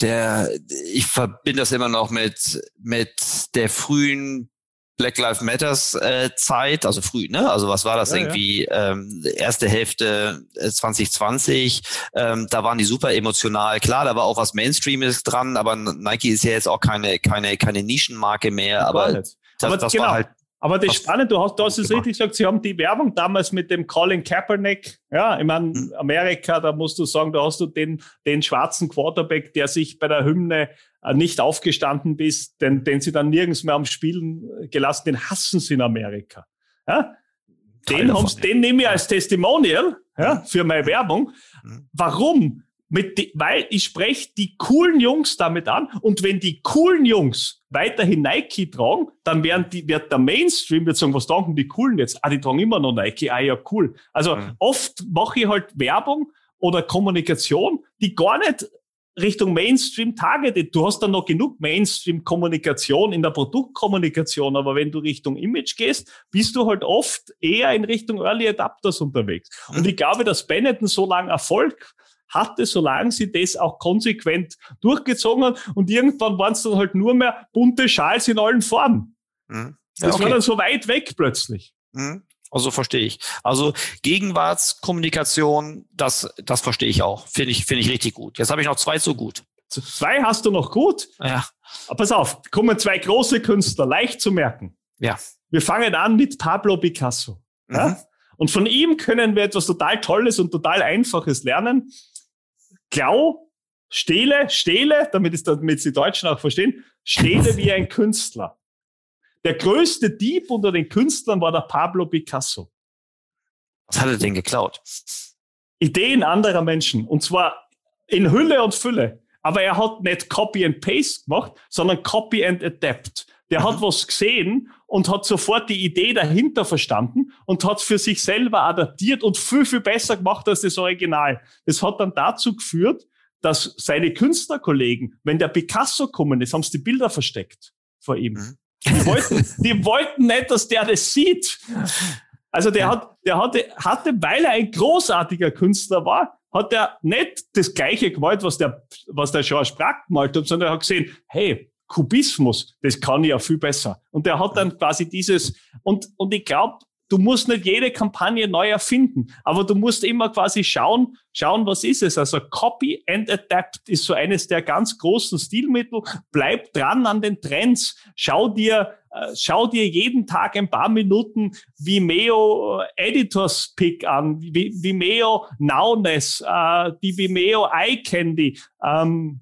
der, ich verbinde das immer noch mit, mit der frühen Black Lives Matters äh, Zeit, also früh, ne? Also was war das ja, irgendwie? Ja. Ähm, erste Hälfte 2020, äh, ähm, da waren die super emotional. Klar, da war auch was Mainstreames dran, aber Nike ist ja jetzt auch keine keine keine Nischenmarke mehr. Aber das, aber das genau. war halt aber das ist spannend, du hast, du hast es richtig gesagt, sie haben die Werbung damals mit dem Colin Kaepernick, ja, ich meine, mhm. Amerika, da musst du sagen, da hast du den, den schwarzen Quarterback, der sich bei der Hymne nicht aufgestanden bist, den, den sie dann nirgends mehr am Spielen gelassen, den hassen sie in Amerika. Ja? Den, den nehme ich als Testimonial ja, für meine Werbung. Mhm. Warum? Mit die, weil ich spreche die coolen Jungs damit an und wenn die coolen Jungs weiterhin Nike tragen, dann werden die, wird der Mainstream wird sagen, was tragen die coolen jetzt? Ah, die tragen immer noch Nike, ah ja, cool. Also mhm. oft mache ich halt Werbung oder Kommunikation, die gar nicht Richtung Mainstream targeted. Du hast dann noch genug Mainstream-Kommunikation in der Produktkommunikation, aber wenn du Richtung Image gehst, bist du halt oft eher in Richtung Early Adapters unterwegs. Und ich glaube, dass Benetton so lange Erfolg hatte, solange sie das auch konsequent durchgezogen haben. Und irgendwann waren es dann halt nur mehr bunte Schals in allen Formen. Mhm. Ja, das okay. war dann so weit weg plötzlich. Mhm. Also verstehe ich. Also Gegenwartskommunikation, das, das verstehe ich auch. Finde ich, finde ich richtig gut. Jetzt habe ich noch zwei so gut. Zwei hast du noch gut? Ja. Aber pass auf, kommen zwei große Künstler, leicht zu merken. Ja. Wir fangen an mit Pablo Picasso. Mhm. Ja? Und von ihm können wir etwas total Tolles und total Einfaches lernen. Klau, stehle, stehle, damit, ist, damit die Deutschen auch verstehen, stehle [LAUGHS] wie ein Künstler. Der größte Dieb unter den Künstlern war der Pablo Picasso. Was hat er denn geklaut? Ideen anderer Menschen. Und zwar in Hülle und Fülle. Aber er hat nicht Copy and Paste gemacht, sondern Copy and Adapt. Der mhm. hat was gesehen und hat sofort die Idee dahinter verstanden und hat für sich selber adaptiert und viel, viel besser gemacht als das Original. Das hat dann dazu geführt, dass seine Künstlerkollegen, wenn der Picasso kommen ist, haben sie die Bilder versteckt vor ihm. Mhm. Die wollten, die wollten nicht, dass der das sieht. Also der hat, der hatte, hatte, weil er ein großartiger Künstler war, hat er nicht das Gleiche gemalt, was der, was der George Braque gemalt hat, sondern er hat gesehen, hey, Kubismus, das kann ich ja viel besser. Und der hat dann quasi dieses, und, und ich glaube, du musst nicht jede Kampagne neu erfinden, aber du musst immer quasi schauen, schauen, was ist es. Also Copy and Adapt ist so eines der ganz großen Stilmittel. Bleib dran an den Trends. Schau dir, äh, schau dir jeden Tag ein paar Minuten Vimeo äh, Editors Pick an, Vimeo Nowness, äh, die Vimeo Eye Candy. Ähm,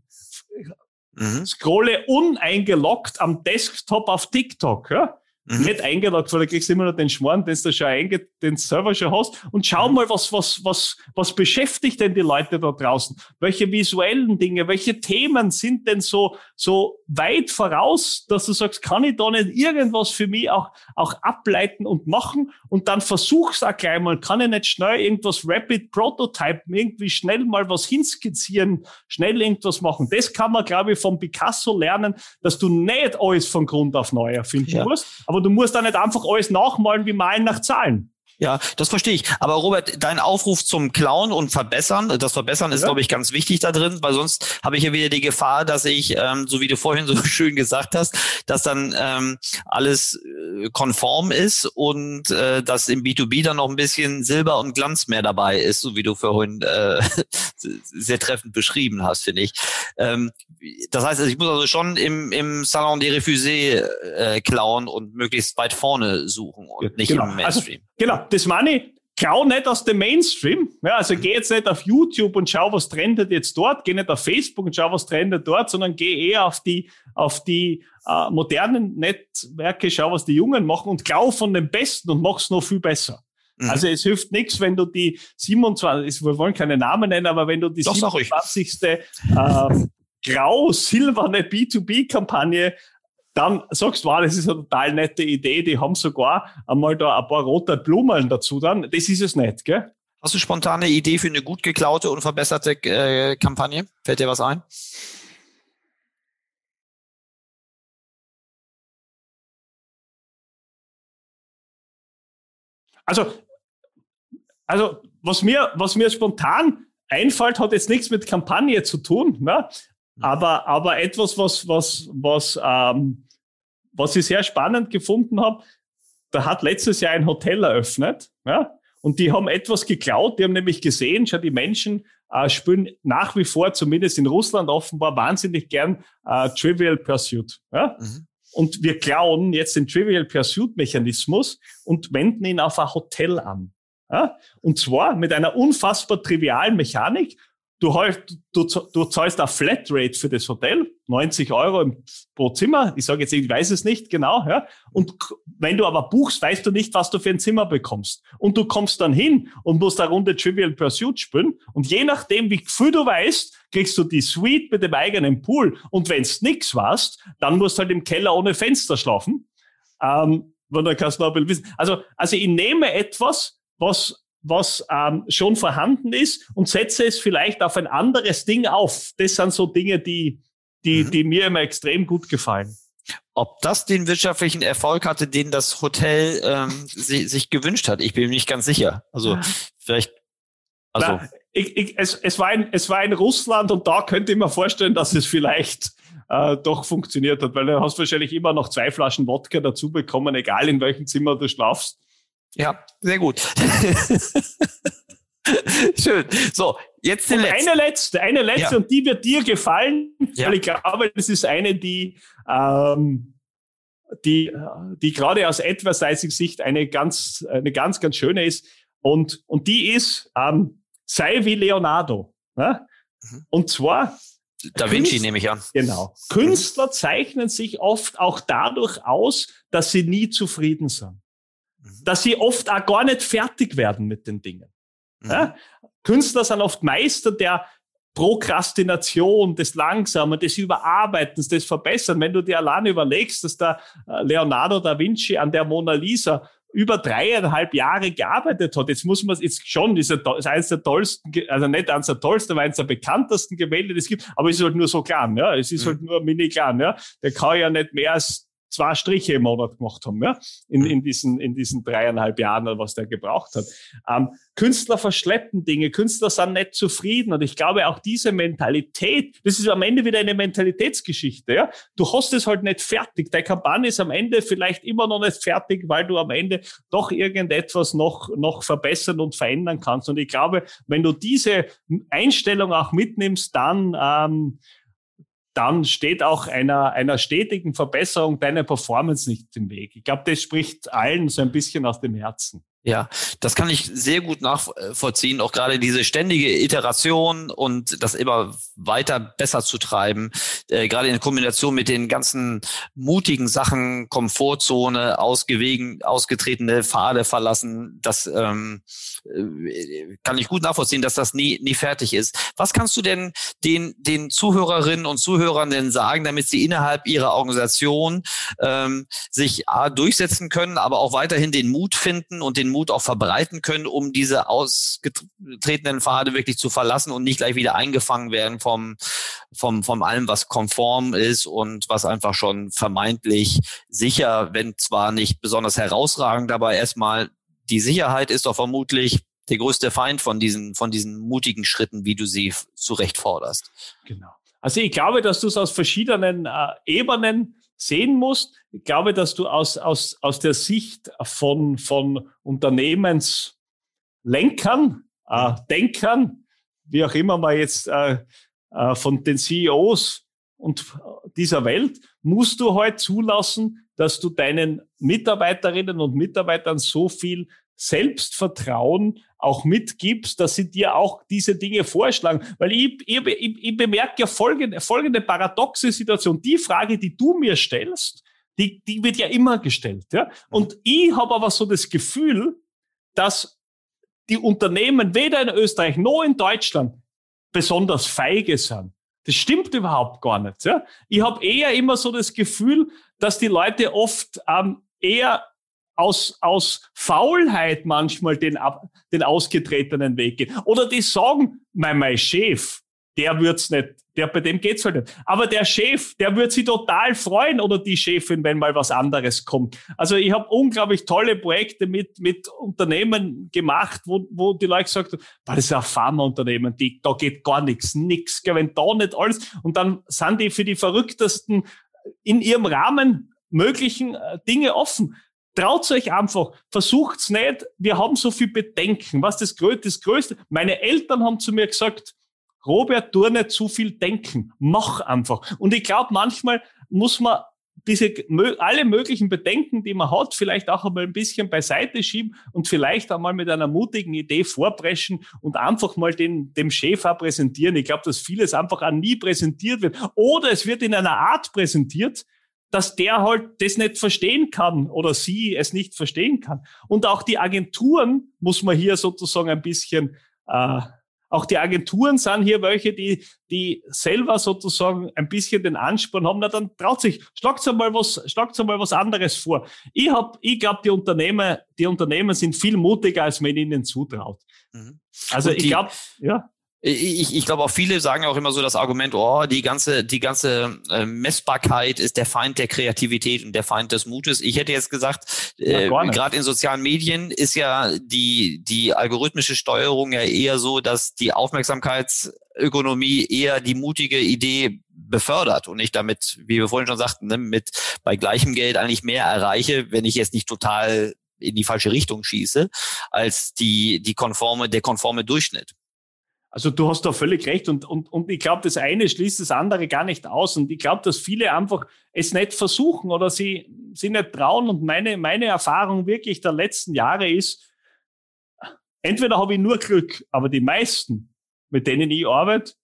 mhm. Scrolle uneingeloggt am Desktop auf TikTok. Ja? Mhm. Nicht eingeloggt, weil du kriegst immer noch den Schmarrn, den du schon einge den Server schon hast. Und schau mhm. mal, was, was, was, was beschäftigt denn die Leute da draußen? Welche visuellen Dinge, welche Themen sind denn so, so weit voraus, dass du sagst, kann ich da nicht irgendwas für mich auch, auch ableiten und machen? Und dann versuch's auch gleich mal. Kann ich nicht schnell irgendwas rapid prototypen, irgendwie schnell mal was hinskizzieren, schnell irgendwas machen? Das kann man, glaube ich, vom Picasso lernen, dass du nicht alles von Grund auf neu erfinden ja. musst aber du musst da nicht einfach alles nachmalen wie Malen nach Zahlen. Ja, das verstehe ich. Aber Robert, dein Aufruf zum Klauen und Verbessern, das Verbessern ist, ja. glaube ich, ganz wichtig da drin, weil sonst habe ich ja wieder die Gefahr, dass ich, ähm, so wie du vorhin so [LAUGHS] schön gesagt hast, dass dann ähm, alles äh, konform ist und äh, dass im B2B dann noch ein bisschen Silber und Glanz mehr dabei ist, so wie du vorhin äh, [LAUGHS] sehr treffend beschrieben hast, finde ich. Ähm, das heißt, also ich muss also schon im, im Salon des Refusés äh, klauen und möglichst weit vorne suchen und nicht genau. im Mainstream. Also, genau, das meine ich. Klau nicht aus dem Mainstream. Ja, also geh jetzt nicht auf YouTube und schau, was trendet jetzt dort. Geh nicht auf Facebook und schau, was trendet dort, sondern geh eher auf die, auf die äh, modernen Netzwerke, schau, was die Jungen machen und klau von den Besten und mach's noch viel besser. Mhm. Also es hilft nichts, wenn du die 27, wir wollen keine Namen nennen, aber wenn du die Doch, 27. Äh, grau-silberne B2B-Kampagne dann sagst du, wow, das ist eine total nette Idee, die haben sogar einmal da ein paar rote Blumen dazu dann. Das ist es nicht, gell? Hast du spontane Idee für eine gut geklaute und verbesserte äh, Kampagne? Fällt dir was ein? Also, also was mir, was mir spontan einfällt, hat jetzt nichts mit Kampagne zu tun, ne? Mhm. aber, aber etwas, was, was, was ähm, was ich sehr spannend gefunden habe, da hat letztes Jahr ein Hotel eröffnet, ja, und die haben etwas geklaut. Die haben nämlich gesehen, schon die Menschen äh, spielen nach wie vor, zumindest in Russland offenbar, wahnsinnig gern äh, Trivial Pursuit. Ja? Mhm. Und wir klauen jetzt den Trivial Pursuit Mechanismus und wenden ihn auf ein Hotel an. Ja? Und zwar mit einer unfassbar trivialen Mechanik. Du, du, du zahlst eine Flatrate für das Hotel, 90 Euro pro Zimmer. Ich sage jetzt, ich weiß es nicht genau. Ja? Und wenn du aber buchst, weißt du nicht, was du für ein Zimmer bekommst. Und du kommst dann hin und musst eine Runde Trivial Pursuit spielen. Und je nachdem, wie viel du weißt, kriegst du die Suite mit dem eigenen Pool. Und wenn's nix warst, dann musst du halt im Keller ohne Fenster schlafen. Ähm, wenn du kannst du wissen. Also, also ich nehme etwas, was was ähm, schon vorhanden ist und setze es vielleicht auf ein anderes Ding auf. Das sind so Dinge, die, die, mhm. die mir immer extrem gut gefallen. Ob das den wirtschaftlichen Erfolg hatte, den das Hotel ähm, si sich gewünscht hat, ich bin mir nicht ganz sicher. Also vielleicht. Also. Na, ich, ich, es, es, war in, es war in Russland und da könnte ich mir vorstellen, dass es vielleicht äh, doch funktioniert hat, weil du hast wahrscheinlich immer noch zwei Flaschen Wodka dazu bekommen, egal in welchem Zimmer du schlafst. Ja, sehr gut. [LAUGHS] Schön. So, jetzt den letzten. Eine letzte, eine letzte ja. und die wird dir gefallen, ja. weil ich glaube, das ist eine, die, ähm, die, die gerade aus Advertising-Sicht eine ganz, eine ganz, ganz schöne ist. Und, und die ist, ähm, sei wie Leonardo. Ne? Mhm. Und zwar, Da Vinci Künstler, nehme ich an. Genau. Künstler zeichnen sich oft auch dadurch aus, dass sie nie zufrieden sind. Mhm. dass sie oft auch gar nicht fertig werden mit den Dingen. Mhm. Ja? Künstler sind oft Meister der Prokrastination, des Langsamen, des Überarbeitens, des Verbessern. Wenn du dir alleine überlegst, dass der äh, Leonardo da Vinci an der Mona Lisa über dreieinhalb Jahre gearbeitet hat. Jetzt muss man jetzt schon, ist, ist eines der tollsten, also nicht eines der tollsten, aber eines der bekanntesten Gemälde, die es gibt, aber es ist halt nur so klein, ja. Es ist mhm. halt nur mini klein, ja. Der kann ja nicht mehr als zwei Striche im Monat gemacht haben, ja, in, in, diesen, in diesen dreieinhalb Jahren was der gebraucht hat. Ähm, Künstler verschleppen Dinge, Künstler sind nicht zufrieden und ich glaube auch diese Mentalität, das ist am Ende wieder eine Mentalitätsgeschichte, ja. Du hast es halt nicht fertig. Deine Kampagne ist am Ende vielleicht immer noch nicht fertig, weil du am Ende doch irgendetwas noch, noch verbessern und verändern kannst. Und ich glaube, wenn du diese Einstellung auch mitnimmst, dann, ähm, dann steht auch einer, einer stetigen Verbesserung deiner Performance nicht im Weg. Ich glaube, das spricht allen so ein bisschen aus dem Herzen. Ja, das kann ich sehr gut nachvollziehen. Auch gerade diese ständige Iteration und das immer weiter besser zu treiben, äh, gerade in Kombination mit den ganzen mutigen Sachen, Komfortzone, ausgewegen, ausgetretene Pfade verlassen, das ähm, äh, kann ich gut nachvollziehen, dass das nie, nie fertig ist. Was kannst du denn den, den Zuhörerinnen und Zuhörern denn sagen, damit sie innerhalb ihrer Organisation ähm, sich A, durchsetzen können, aber auch weiterhin den Mut finden und den Mut auch verbreiten können, um diese ausgetretenen Pfade wirklich zu verlassen und nicht gleich wieder eingefangen werden vom, vom, vom allem, was konform ist und was einfach schon vermeintlich sicher, wenn zwar nicht besonders herausragend, aber erstmal die Sicherheit ist doch vermutlich der größte Feind von diesen, von diesen mutigen Schritten, wie du sie zurecht forderst. Genau. Also ich glaube, dass du es aus verschiedenen äh, Ebenen sehen musst. Ich glaube, dass du aus, aus, aus der Sicht von, von Unternehmenslenkern, äh, Denkern, wie auch immer man jetzt äh, äh, von den CEOs und dieser Welt, musst du heute halt zulassen, dass du deinen Mitarbeiterinnen und Mitarbeitern so viel Selbstvertrauen auch mitgibst, dass sie dir auch diese Dinge vorschlagen. Weil ich, ich, ich, bemerke ja folgende, folgende paradoxe Situation. Die Frage, die du mir stellst, die, die wird ja immer gestellt. Ja? Und ich habe aber so das Gefühl, dass die Unternehmen weder in Österreich noch in Deutschland besonders feige sind. Das stimmt überhaupt gar nicht. Ja? Ich habe eher immer so das Gefühl, dass die Leute oft ähm, eher aus, aus Faulheit manchmal den, den ausgetretenen Weg gehen. Oder die sagen, mein, mein Chef, der wird's nicht, der, bei dem geht's halt nicht. Aber der Chef, der wird sich total freuen oder die Chefin, wenn mal was anderes kommt. Also ich habe unglaublich tolle Projekte mit, mit Unternehmen gemacht, wo, wo die Leute gesagt haben, das ist ein Pharmaunternehmen, die, da geht gar nichts, nix, wenn da nicht alles. Und dann sind die für die verrücktesten in ihrem Rahmen möglichen äh, Dinge offen. Traut euch einfach, versucht's nicht. Wir haben so viel Bedenken. Was das Größte, das Größte. Meine Eltern haben zu mir gesagt, Robert, tu nicht zu viel denken. Mach einfach. Und ich glaube, manchmal muss man diese, alle möglichen Bedenken, die man hat, vielleicht auch einmal ein bisschen beiseite schieben und vielleicht einmal mit einer mutigen Idee vorpreschen und einfach mal den, dem auch präsentieren. Ich glaube, dass vieles einfach auch nie präsentiert wird. Oder es wird in einer Art präsentiert, dass der halt das nicht verstehen kann oder sie es nicht verstehen kann. Und auch die Agenturen muss man hier sozusagen ein bisschen, äh, auch die Agenturen sind hier welche, die, die selber sozusagen ein bisschen den Ansporn haben, na dann traut sich, schlagt mal was, schlagt mal was anderes vor. Ich hab, ich glaube, die Unternehmer, die Unternehmer sind viel mutiger, als man ihnen zutraut. Mhm. Also die, ich glaube, ja ich, ich glaube auch viele sagen auch immer so das Argument, oh, die ganze, die ganze äh, Messbarkeit ist der Feind der Kreativität und der Feind des Mutes. Ich hätte jetzt gesagt, äh, gerade in sozialen Medien ist ja die, die algorithmische Steuerung ja eher so, dass die Aufmerksamkeitsökonomie eher die mutige Idee befördert und ich damit, wie wir vorhin schon sagten, ne, mit bei gleichem Geld eigentlich mehr erreiche, wenn ich jetzt nicht total in die falsche Richtung schieße, als die, die konforme, der konforme Durchschnitt. Also du hast da völlig recht und, und, und ich glaube, das eine schließt das andere gar nicht aus und ich glaube, dass viele einfach es nicht versuchen oder sie, sie nicht trauen und meine, meine Erfahrung wirklich der letzten Jahre ist, entweder habe ich nur Glück, aber die meisten, mit denen ich arbeite,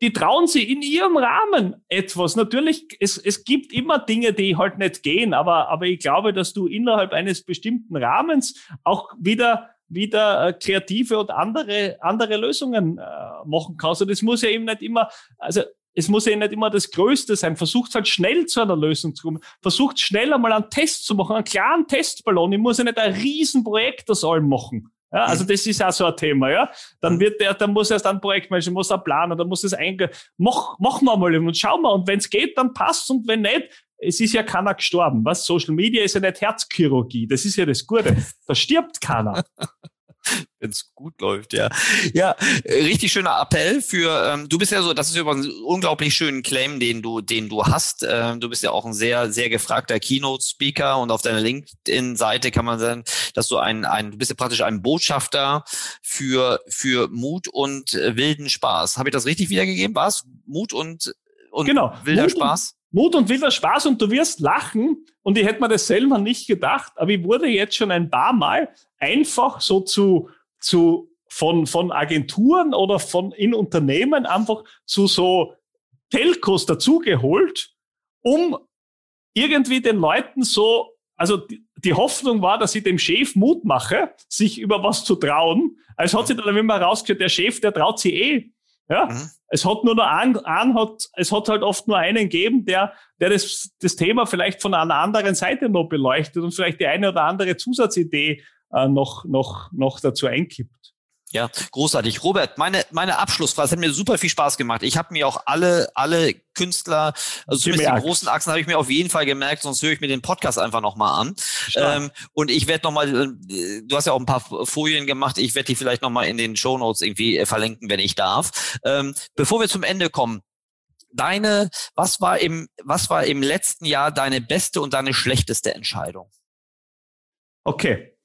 die trauen sich in ihrem Rahmen etwas. Natürlich, es, es gibt immer Dinge, die halt nicht gehen, aber, aber ich glaube, dass du innerhalb eines bestimmten Rahmens auch wieder wieder äh, kreative und andere, andere Lösungen äh, machen kannst. Und es muss ja eben nicht immer, also es muss ja nicht immer das Größte sein. Versucht halt schnell zu einer Lösung zu kommen. Versucht schnell einmal einen Test zu machen, einen kleinen Testballon. Ich muss ja nicht ein Riesenprojekt aus allem machen. Ja, also das ist auch so ein Thema, ja. Dann wird der, dann muss erst ein Projektmanager, muss er planen, dann muss es eingehen. Mach, machen wir mal und schauen wir. Und wenn es geht, dann passt und wenn nicht, es ist ja keiner gestorben. Was? Social Media ist ja nicht Herzchirurgie. Das ist ja das Gute. Da stirbt keiner. [LAUGHS] wenn es gut läuft, ja. Ja, richtig schöner Appell für, ähm, du bist ja so, das ist übrigens ein unglaublich schönen Claim, den du, den du hast. Ähm, du bist ja auch ein sehr, sehr gefragter Keynote-Speaker und auf deiner LinkedIn-Seite kann man sagen, dass du ein, ein, du bist ja praktisch ein Botschafter für, für Mut und äh, wilden Spaß. Habe ich das richtig wiedergegeben? War es Mut und, und genau. wilder Mut Spaß? Mut und wilder Spaß und du wirst lachen und ich hätte mir das selber nicht gedacht, aber ich wurde jetzt schon ein paar Mal einfach so zu, zu von, von Agenturen oder von in Unternehmen einfach zu so Telcos dazugeholt, um irgendwie den Leuten so, also die, die, Hoffnung war, dass ich dem Chef Mut mache, sich über was zu trauen. Also hat sich dann immer rausgestellt, der Chef, der traut sich eh. Ja, mhm. es hat nur noch einen, einen hat, es hat halt oft nur einen gegeben, der, der das, das Thema vielleicht von einer anderen Seite noch beleuchtet und vielleicht die eine oder andere Zusatzidee äh, noch, noch, noch dazu einkippt. Ja, großartig. Robert, meine, meine Abschlussfrage, es hat mir super viel Spaß gemacht. Ich habe mir auch alle, alle Künstler, also zumindest die großen Achsen habe ich mir auf jeden Fall gemerkt, sonst höre ich mir den Podcast einfach nochmal an. Ähm, und ich werde nochmal, äh, du hast ja auch ein paar Folien gemacht, ich werde die vielleicht nochmal in den Show Notes irgendwie äh, verlinken, wenn ich darf. Ähm, bevor wir zum Ende kommen, deine, was war im, was war im letzten Jahr deine beste und deine schlechteste Entscheidung? Okay.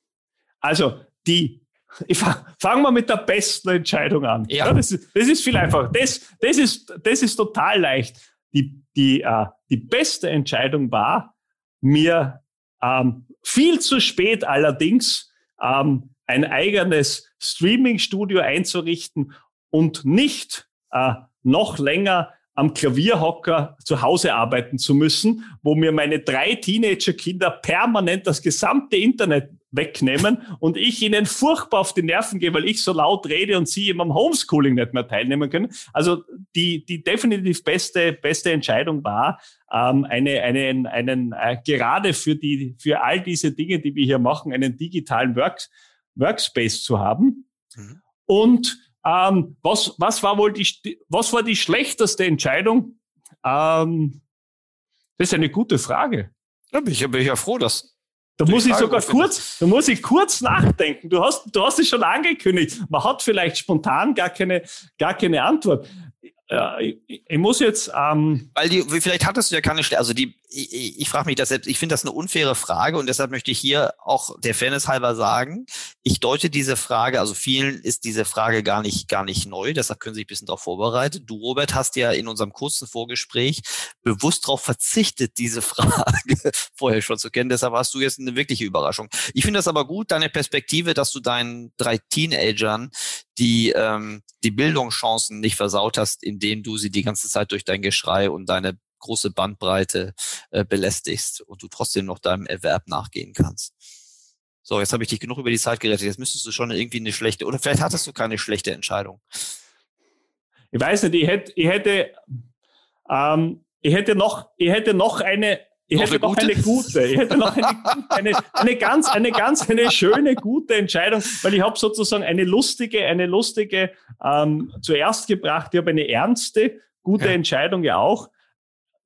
Also die, ich fange mal mit der besten Entscheidung an. Ja. ja das, ist, das ist viel einfacher. Das, das, ist, das ist total leicht. Die, die, äh, die beste Entscheidung war, mir ähm, viel zu spät allerdings ähm, ein eigenes Streaming-Studio einzurichten und nicht äh, noch länger am Klavierhocker zu Hause arbeiten zu müssen, wo mir meine drei Teenager-Kinder permanent das gesamte Internet wegnehmen und ich ihnen furchtbar auf die Nerven gehe, weil ich so laut rede und sie im Homeschooling nicht mehr teilnehmen können. Also die, die definitiv beste, beste Entscheidung war, ähm, eine, einen, einen äh, gerade für, die, für all diese Dinge, die wir hier machen, einen digitalen Work, Workspace zu haben. Mhm. Und ähm, was, was war wohl die, was war die schlechteste Entscheidung? Ähm, das ist eine gute Frage. Da bin ich, bin ich ja froh, dass. Da muss ich sogar kurz, da muss ich kurz nachdenken. Du hast, du hast es schon angekündigt. Man hat vielleicht spontan gar keine, gar keine Antwort. Äh, ich, ich, muss jetzt. Ähm Weil die, vielleicht hattest du ja keine, also die, ich, ich frage mich das selbst, ich finde das eine unfaire Frage und deshalb möchte ich hier auch der Fairness halber sagen, ich deute diese Frage, also vielen ist diese Frage gar nicht, gar nicht neu, deshalb können Sie sich ein bisschen darauf vorbereiten. Du, Robert, hast ja in unserem kurzen Vorgespräch bewusst darauf verzichtet, diese [LAUGHS] Frage vorher schon zu kennen, deshalb hast du jetzt eine wirkliche Überraschung. Ich finde das aber gut, deine Perspektive, dass du deinen drei Teenagern die, ähm, die Bildungschancen nicht versaut hast, indem du sie die ganze Zeit durch dein Geschrei und deine große Bandbreite äh, belästigst und du trotzdem noch deinem Erwerb nachgehen kannst. So, jetzt habe ich dich genug über die Zeit gerettet. Jetzt müsstest du schon irgendwie eine schlechte, oder vielleicht hattest du keine schlechte Entscheidung. Ich weiß nicht, ich hätte, ich hätte, ähm, ich hätte noch, ich hätte noch eine, ich hätte noch eine gute, ich hätte noch eine, eine, eine ganz, eine ganz, eine schöne, gute Entscheidung, weil ich habe sozusagen eine lustige, eine lustige ähm, zuerst gebracht. Ich habe eine ernste, gute ja. Entscheidung ja auch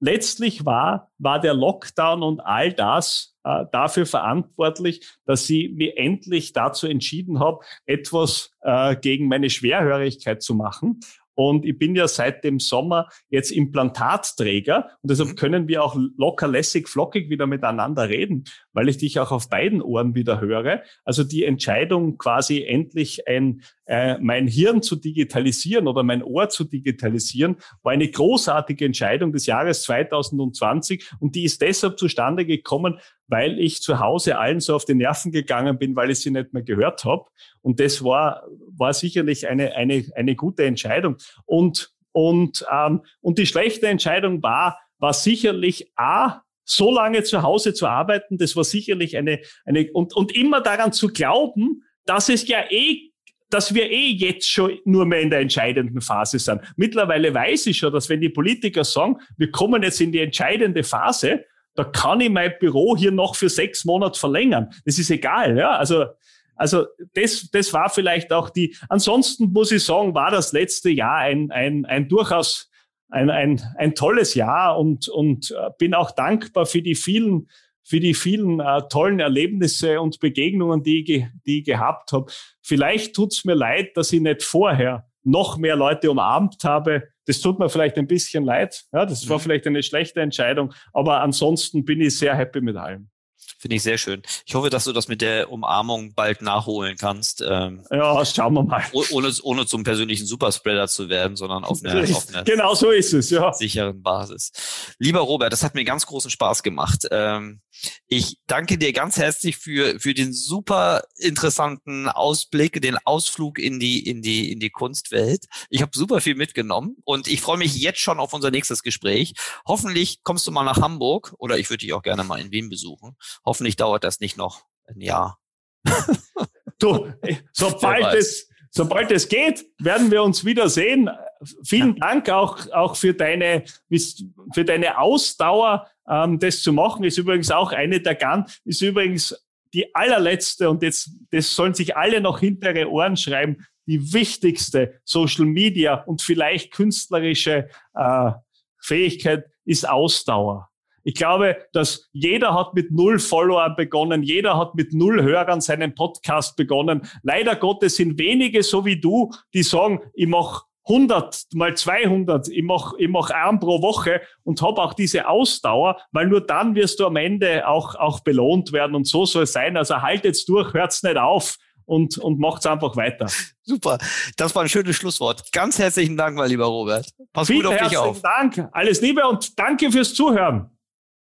letztlich war, war der Lockdown und all das äh, dafür verantwortlich, dass ich mir endlich dazu entschieden habe, etwas äh, gegen meine Schwerhörigkeit zu machen. Und ich bin ja seit dem Sommer jetzt Implantatträger und deshalb mhm. können wir auch locker, lässig, flockig wieder miteinander reden, weil ich dich auch auf beiden Ohren wieder höre. Also die Entscheidung quasi endlich ein, äh, mein Hirn zu digitalisieren oder mein Ohr zu digitalisieren, war eine großartige Entscheidung des Jahres 2020 und die ist deshalb zustande gekommen, weil ich zu Hause allen so auf die Nerven gegangen bin, weil ich sie nicht mehr gehört habe. Und das war, war sicherlich eine, eine, eine gute Entscheidung. Und, und, ähm, und die schlechte Entscheidung war, war sicherlich A, so lange zu Hause zu arbeiten, das war sicherlich eine, eine und, und immer daran zu glauben, dass es ja eh dass wir eh jetzt schon nur mehr in der entscheidenden Phase sind. Mittlerweile weiß ich schon, dass wenn die Politiker sagen, wir kommen jetzt in die entscheidende Phase, da kann ich mein Büro hier noch für sechs Monate verlängern. Das ist egal, ja. Also, also das, das war vielleicht auch die. Ansonsten muss ich sagen, war das letzte Jahr ein, ein, ein durchaus ein, ein, ein tolles Jahr und, und äh, bin auch dankbar für die vielen für die vielen äh, tollen Erlebnisse und Begegnungen, die ich, die ich gehabt habe. Vielleicht tut's mir leid, dass ich nicht vorher noch mehr Leute umarmt habe. Das tut mir vielleicht ein bisschen leid. Ja, das war mhm. vielleicht eine schlechte Entscheidung, aber ansonsten bin ich sehr happy mit allem. Finde ich sehr schön. Ich hoffe, dass du das mit der Umarmung bald nachholen kannst. Ähm, ja, schauen wir mal. Ohne, ohne zum persönlichen Superspreader zu werden, sondern auf einer, auf einer genau so ist es, ja. sicheren Basis. Lieber Robert, das hat mir ganz großen Spaß gemacht. Ähm, ich danke dir ganz herzlich für, für den super interessanten Ausblick, den Ausflug in die, in die, in die Kunstwelt. Ich habe super viel mitgenommen und ich freue mich jetzt schon auf unser nächstes Gespräch. Hoffentlich kommst du mal nach Hamburg oder ich würde dich auch gerne mal in Wien besuchen. Hoffentlich dauert das nicht noch ein Jahr. du, [LAUGHS] sobald es, sobald es geht, werden wir uns wiedersehen. Vielen ja. Dank auch, auch für deine, für deine Ausdauer, ähm, das zu machen. Ist übrigens auch eine der ganz, ist übrigens die allerletzte und jetzt, das sollen sich alle noch hinter ihre Ohren schreiben, die wichtigste Social Media und vielleicht künstlerische äh, Fähigkeit ist Ausdauer. Ich glaube, dass jeder hat mit null Follower begonnen, jeder hat mit null Hörern seinen Podcast begonnen. Leider Gottes sind wenige so wie du, die sagen, ich mache 100 mal 200, ich mache ich mach einen pro Woche und habe auch diese Ausdauer, weil nur dann wirst du am Ende auch, auch belohnt werden und so soll es sein. Also haltet's durch, hört's nicht auf und, und macht's einfach weiter. Super, das war ein schönes Schlusswort. Ganz herzlichen Dank, mein lieber Robert. Pass Vielen gut auf dich auf. Dank, alles Liebe und danke fürs Zuhören.